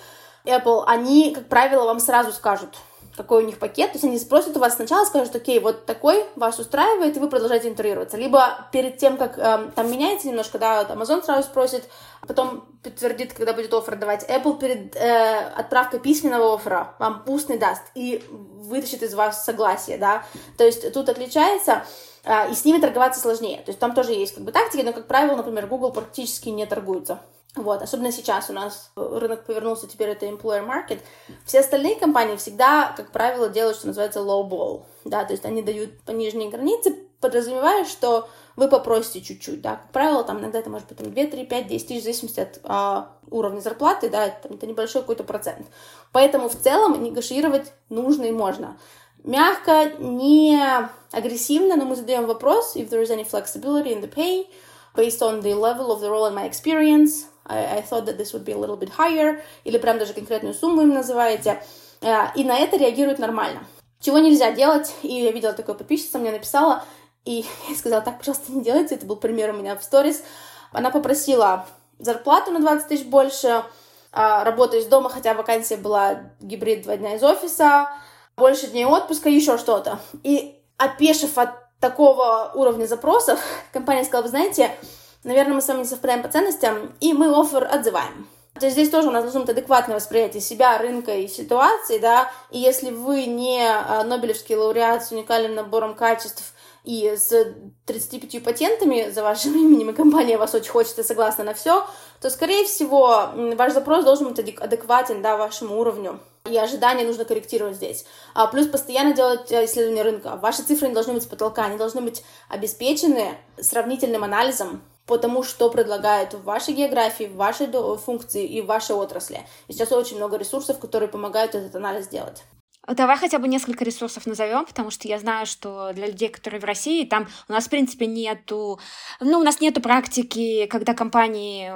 Apple, они, как правило, вам сразу скажут, какой у них пакет. То есть они спросят у вас сначала, скажут, окей, вот такой вас устраивает, и вы продолжаете интервьюироваться. Либо перед тем, как э, там меняется немножко, да, Amazon сразу спросит, потом подтвердит, когда будет офер давать. Apple перед э, отправкой письменного оффера вам устный даст и вытащит из вас согласие, да. То есть тут отличается э, и с ними торговаться сложнее. То есть там тоже есть как бы тактики, но, как правило, например, Google практически не торгуется. Вот, особенно сейчас у нас рынок повернулся, теперь это employer market. Все остальные компании всегда, как правило, делают, что называется low ball, да, то есть они дают по нижней границе, подразумевая, что вы попросите чуть-чуть, да, как правило, там иногда это может быть там, 2, 3, 5, 10 тысяч, в зависимости от а, уровня зарплаты, да, это, это небольшой какой-то процент. Поэтому в целом негашировать нужно и можно. Мягко, не агрессивно, но мы задаем вопрос, if there is any flexibility in the pay, based on the level of the role and my experience, I, I thought that this would be a little bit higher, или прям даже конкретную сумму им называете, э, и на это реагируют нормально. Чего нельзя делать, и я видела такое подписчица, мне написала, и *laughs* я сказала, так, пожалуйста, не делайте, это был пример у меня в сторис. Она попросила зарплату на 20 тысяч больше, а, работу из дома, хотя вакансия была гибрид два дня из офиса, больше дней отпуска, еще что-то. И опешив от такого уровня запросов, *laughs* компания сказала, вы знаете, наверное, мы с вами не совпадаем по ценностям, и мы офер отзываем. То есть здесь тоже у нас должно быть адекватное восприятие себя, рынка и ситуации, да, и если вы не а, Нобелевский лауреат с уникальным набором качеств и с 35 патентами за вашим *laughs* именем, и компания вас очень хочет и согласна на все, то, скорее всего, ваш запрос должен быть адекватен, да, вашему уровню и ожидания нужно корректировать здесь. А плюс постоянно делать э, исследование рынка. Ваши цифры не должны быть с потолка, они должны быть обеспечены сравнительным анализом по тому, что предлагают в вашей географии, в вашей функции и в вашей отрасли. И сейчас очень много ресурсов, которые помогают этот анализ сделать. Давай хотя бы несколько ресурсов назовем, потому что я знаю, что для людей, которые в России, там у нас, в принципе, нету, ну, у нас нету практики, когда компании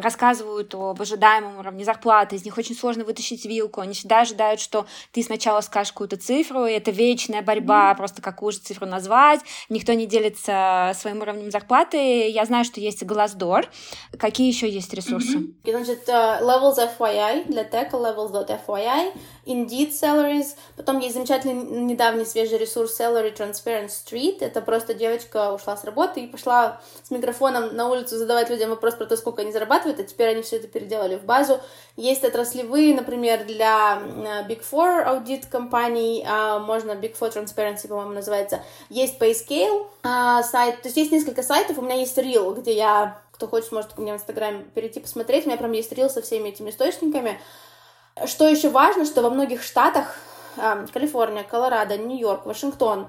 рассказывают об ожидаемом уровне зарплаты, из них очень сложно вытащить вилку, они всегда ожидают, что ты сначала скажешь какую-то цифру, и это вечная борьба, mm-hmm. просто какую же цифру назвать, никто не делится своим уровнем зарплаты. Я знаю, что есть Glassdoor. Какие еще есть ресурсы? Mm-hmm. Значит, uh, Levels FYI для теха, levels.fyi, Indeed Salary Salaries. Потом есть замечательный недавний свежий ресурс Salary Transparent Street. Это просто девочка ушла с работы и пошла с микрофоном на улицу задавать людям вопрос про то, сколько они зарабатывают, а теперь они все это переделали в базу. Есть отраслевые, например, для Big Four аудит компаний, а, можно Big Four Transparency, по-моему, называется. Есть PayScale а, сайт, то есть есть несколько сайтов, у меня есть Reel, где я кто хочет, может ко мне в Инстаграме перейти посмотреть. У меня прям есть рил со всеми этими источниками. Что еще важно, что во многих штатах, э, Калифорния, Колорадо, Нью-Йорк, Вашингтон,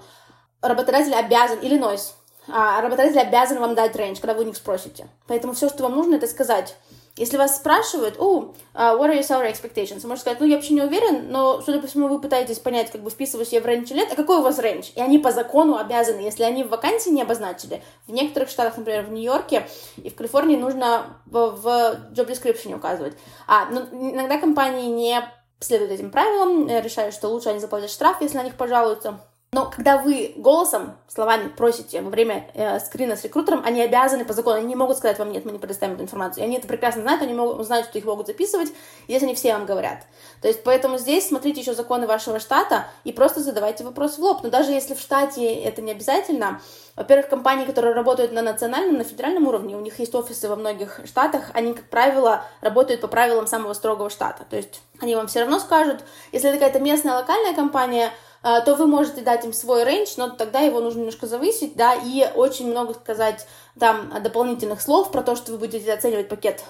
работодатель обязан, Иллинойс, э, работодатель обязан вам дать range, когда вы у них спросите. Поэтому все, что вам нужно, это сказать, если вас спрашивают, oh, uh, what are your salary expectations, вы можете сказать, ну, я вообще не уверен, но, судя по всему, вы пытаетесь понять, как бы вписываюсь я в range или нет, а какой у вас range? И они по закону обязаны, если они в вакансии не обозначили, в некоторых штатах, например, в Нью-Йорке и в Калифорнии нужно в, в job description указывать. А, но иногда компании не следуют этим правилам, э, решают, что лучше они заплатят штраф, если на них пожалуются. Но когда вы голосом, словами просите во время э, скрина с рекрутером, они обязаны по закону, они не могут сказать вам, нет, мы не предоставим эту информацию. И они это прекрасно знают, они могут, знают, что их могут записывать, если они все вам говорят. То есть, поэтому здесь смотрите еще законы вашего штата и просто задавайте вопрос в лоб. Но даже если в штате это не обязательно, во-первых, компании, которые работают на национальном, на федеральном уровне, у них есть офисы во многих штатах, они, как правило, работают по правилам самого строгого штата. То есть, они вам все равно скажут, если это какая-то местная локальная компания, то вы можете дать им свой рейндж, но тогда его нужно немножко завысить, да, и очень много сказать там дополнительных слов про то, что вы будете оценивать пакет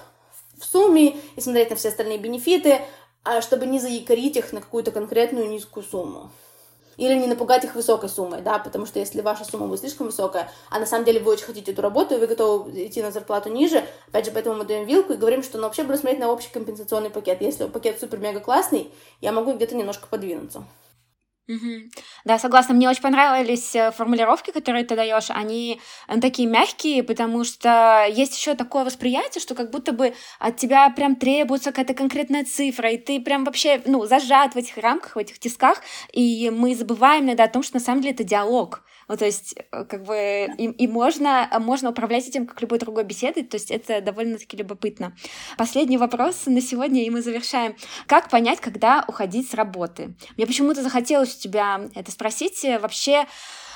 в сумме и смотреть на все остальные бенефиты, а, чтобы не заикарить их на какую-то конкретную низкую сумму. Или не напугать их высокой суммой, да, потому что если ваша сумма будет слишком высокая, а на самом деле вы очень хотите эту работу, и вы готовы идти на зарплату ниже, опять же, поэтому мы даем вилку и говорим, что ну, вообще буду смотреть на общий компенсационный пакет. Если пакет супер-мега классный, я могу где-то немножко подвинуться. Угу. Да, согласна. Мне очень понравились э, формулировки, которые ты даешь. Они э, такие мягкие, потому что есть еще такое восприятие, что как будто бы от тебя прям требуется какая-то конкретная цифра, и ты прям вообще, ну, зажат в этих рамках, в этих тисках, и мы забываем иногда о том, что на самом деле это диалог. Ну, то есть, э, как бы, и, и можно, можно управлять этим, как любой другой беседой, то есть это довольно-таки любопытно. Последний вопрос на сегодня, и мы завершаем. Как понять, когда уходить с работы? Мне почему-то захотелось у тебя это спросить. Вообще,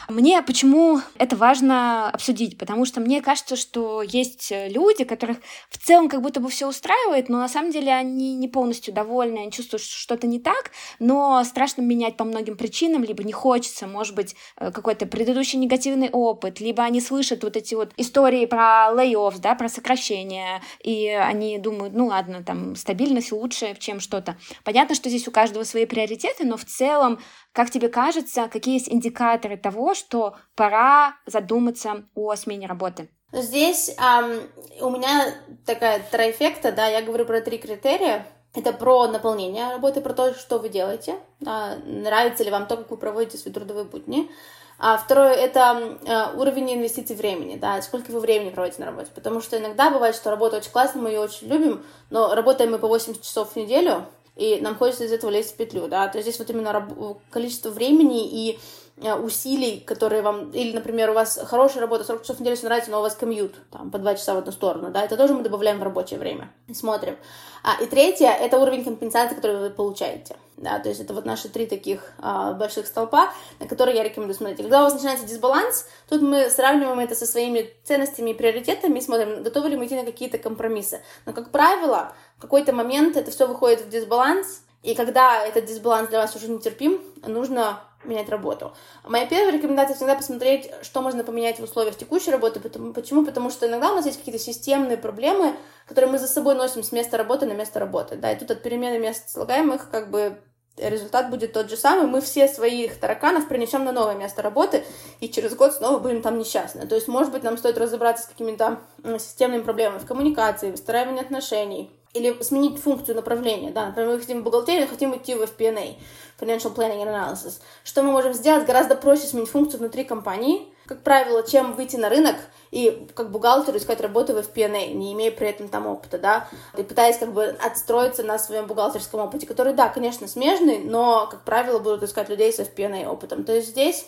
мне почему это важно обсудить? Потому что мне кажется, что есть люди, которых в целом как будто бы все устраивает, но на самом деле они не полностью довольны, они чувствуют, что что-то не так, но страшно менять по многим причинам, либо не хочется, может быть, э, какой-то предыдущий негативный опыт, либо они слышат вот эти вот истории про layoffs, да, про сокращения, и они думают, ну ладно, там стабильность лучше, чем что-то. Понятно, что здесь у каждого свои приоритеты, но в целом как тебе кажется, какие есть индикаторы того, что пора задуматься о смене работы? Здесь эм, у меня такая троефекта, да, я говорю про три критерия. Это про наполнение работы, про то, что вы делаете, да, нравится ли вам то, как вы проводите свои трудовые будни. А второе — это э, уровень инвестиций времени, да, сколько вы времени проводите на работе. Потому что иногда бывает, что работа очень классная, мы ее очень любим, но работаем мы по 80 часов в неделю, и нам хочется из этого лезть в петлю, да, то есть здесь вот именно количество времени и усилий, которые вам, или, например, у вас хорошая работа, 40 часов в неделю, все нравится, но у вас комьют, там, по 2 часа в одну сторону, да, это тоже мы добавляем в рабочее время, смотрим. А, и третье, это уровень компенсации, который вы получаете, да, то есть это вот наши три таких а, больших столпа, на которые я рекомендую смотреть. Когда у вас начинается дисбаланс, тут мы сравниваем это со своими ценностями и приоритетами, и смотрим, готовы ли мы идти на какие-то компромиссы. Но, как правило, в какой-то момент это все выходит в дисбаланс, и когда этот дисбаланс для вас уже нетерпим, нужно менять работу. Моя первая рекомендация всегда посмотреть, что можно поменять в условиях текущей работы. Почему? Потому что иногда у нас есть какие-то системные проблемы, которые мы за собой носим с места работы на место работы. Да, и тут от перемены мест слагаемых как бы результат будет тот же самый. Мы все своих тараканов принесем на новое место работы, и через год снова будем там несчастны. То есть, может быть, нам стоит разобраться с какими-то системными проблемами в коммуникации, выстраивании отношений, или сменить функцию направления, да, например, мы хотим в бухгалтерию, хотим идти в FP&A, Financial Planning and Analysis. Что мы можем сделать? Гораздо проще сменить функцию внутри компании, как правило, чем выйти на рынок и как бухгалтеру искать работу в FP&A, не имея при этом там опыта, да, и пытаясь как бы отстроиться на своем бухгалтерском опыте, который, да, конечно, смежный, но, как правило, будут искать людей с FP&A опытом. То есть здесь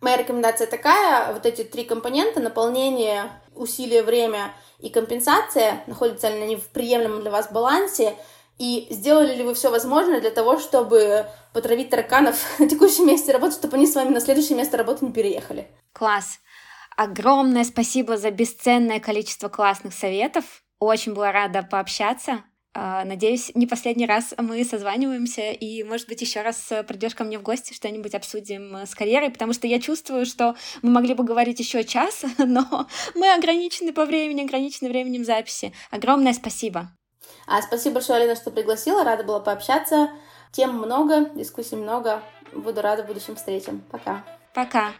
моя рекомендация такая, вот эти три компонента, наполнение, усилие, время и компенсация, находятся ли они в приемлемом для вас балансе, И сделали ли вы все возможное для того, чтобы потравить тараканов *laughs* на текущем месте работы, чтобы они с вами на следующее место работы не переехали? Класс. Огромное спасибо за бесценное количество классных советов. Очень была рада пообщаться. А, надеюсь, не последний раз мы созваниваемся, и, может быть, еще раз придешь ко мне в гости, что-нибудь обсудим с карьерой, потому что я чувствую, что мы могли бы говорить еще час, *laughs* но мы ограничены по времени, ограничены временем записи. Огромное спасибо. А спасибо большое, Алина, что пригласила. Рада была пообщаться. Тем много, дискуссий много. Буду рада будущим встречам. Пока. Пока.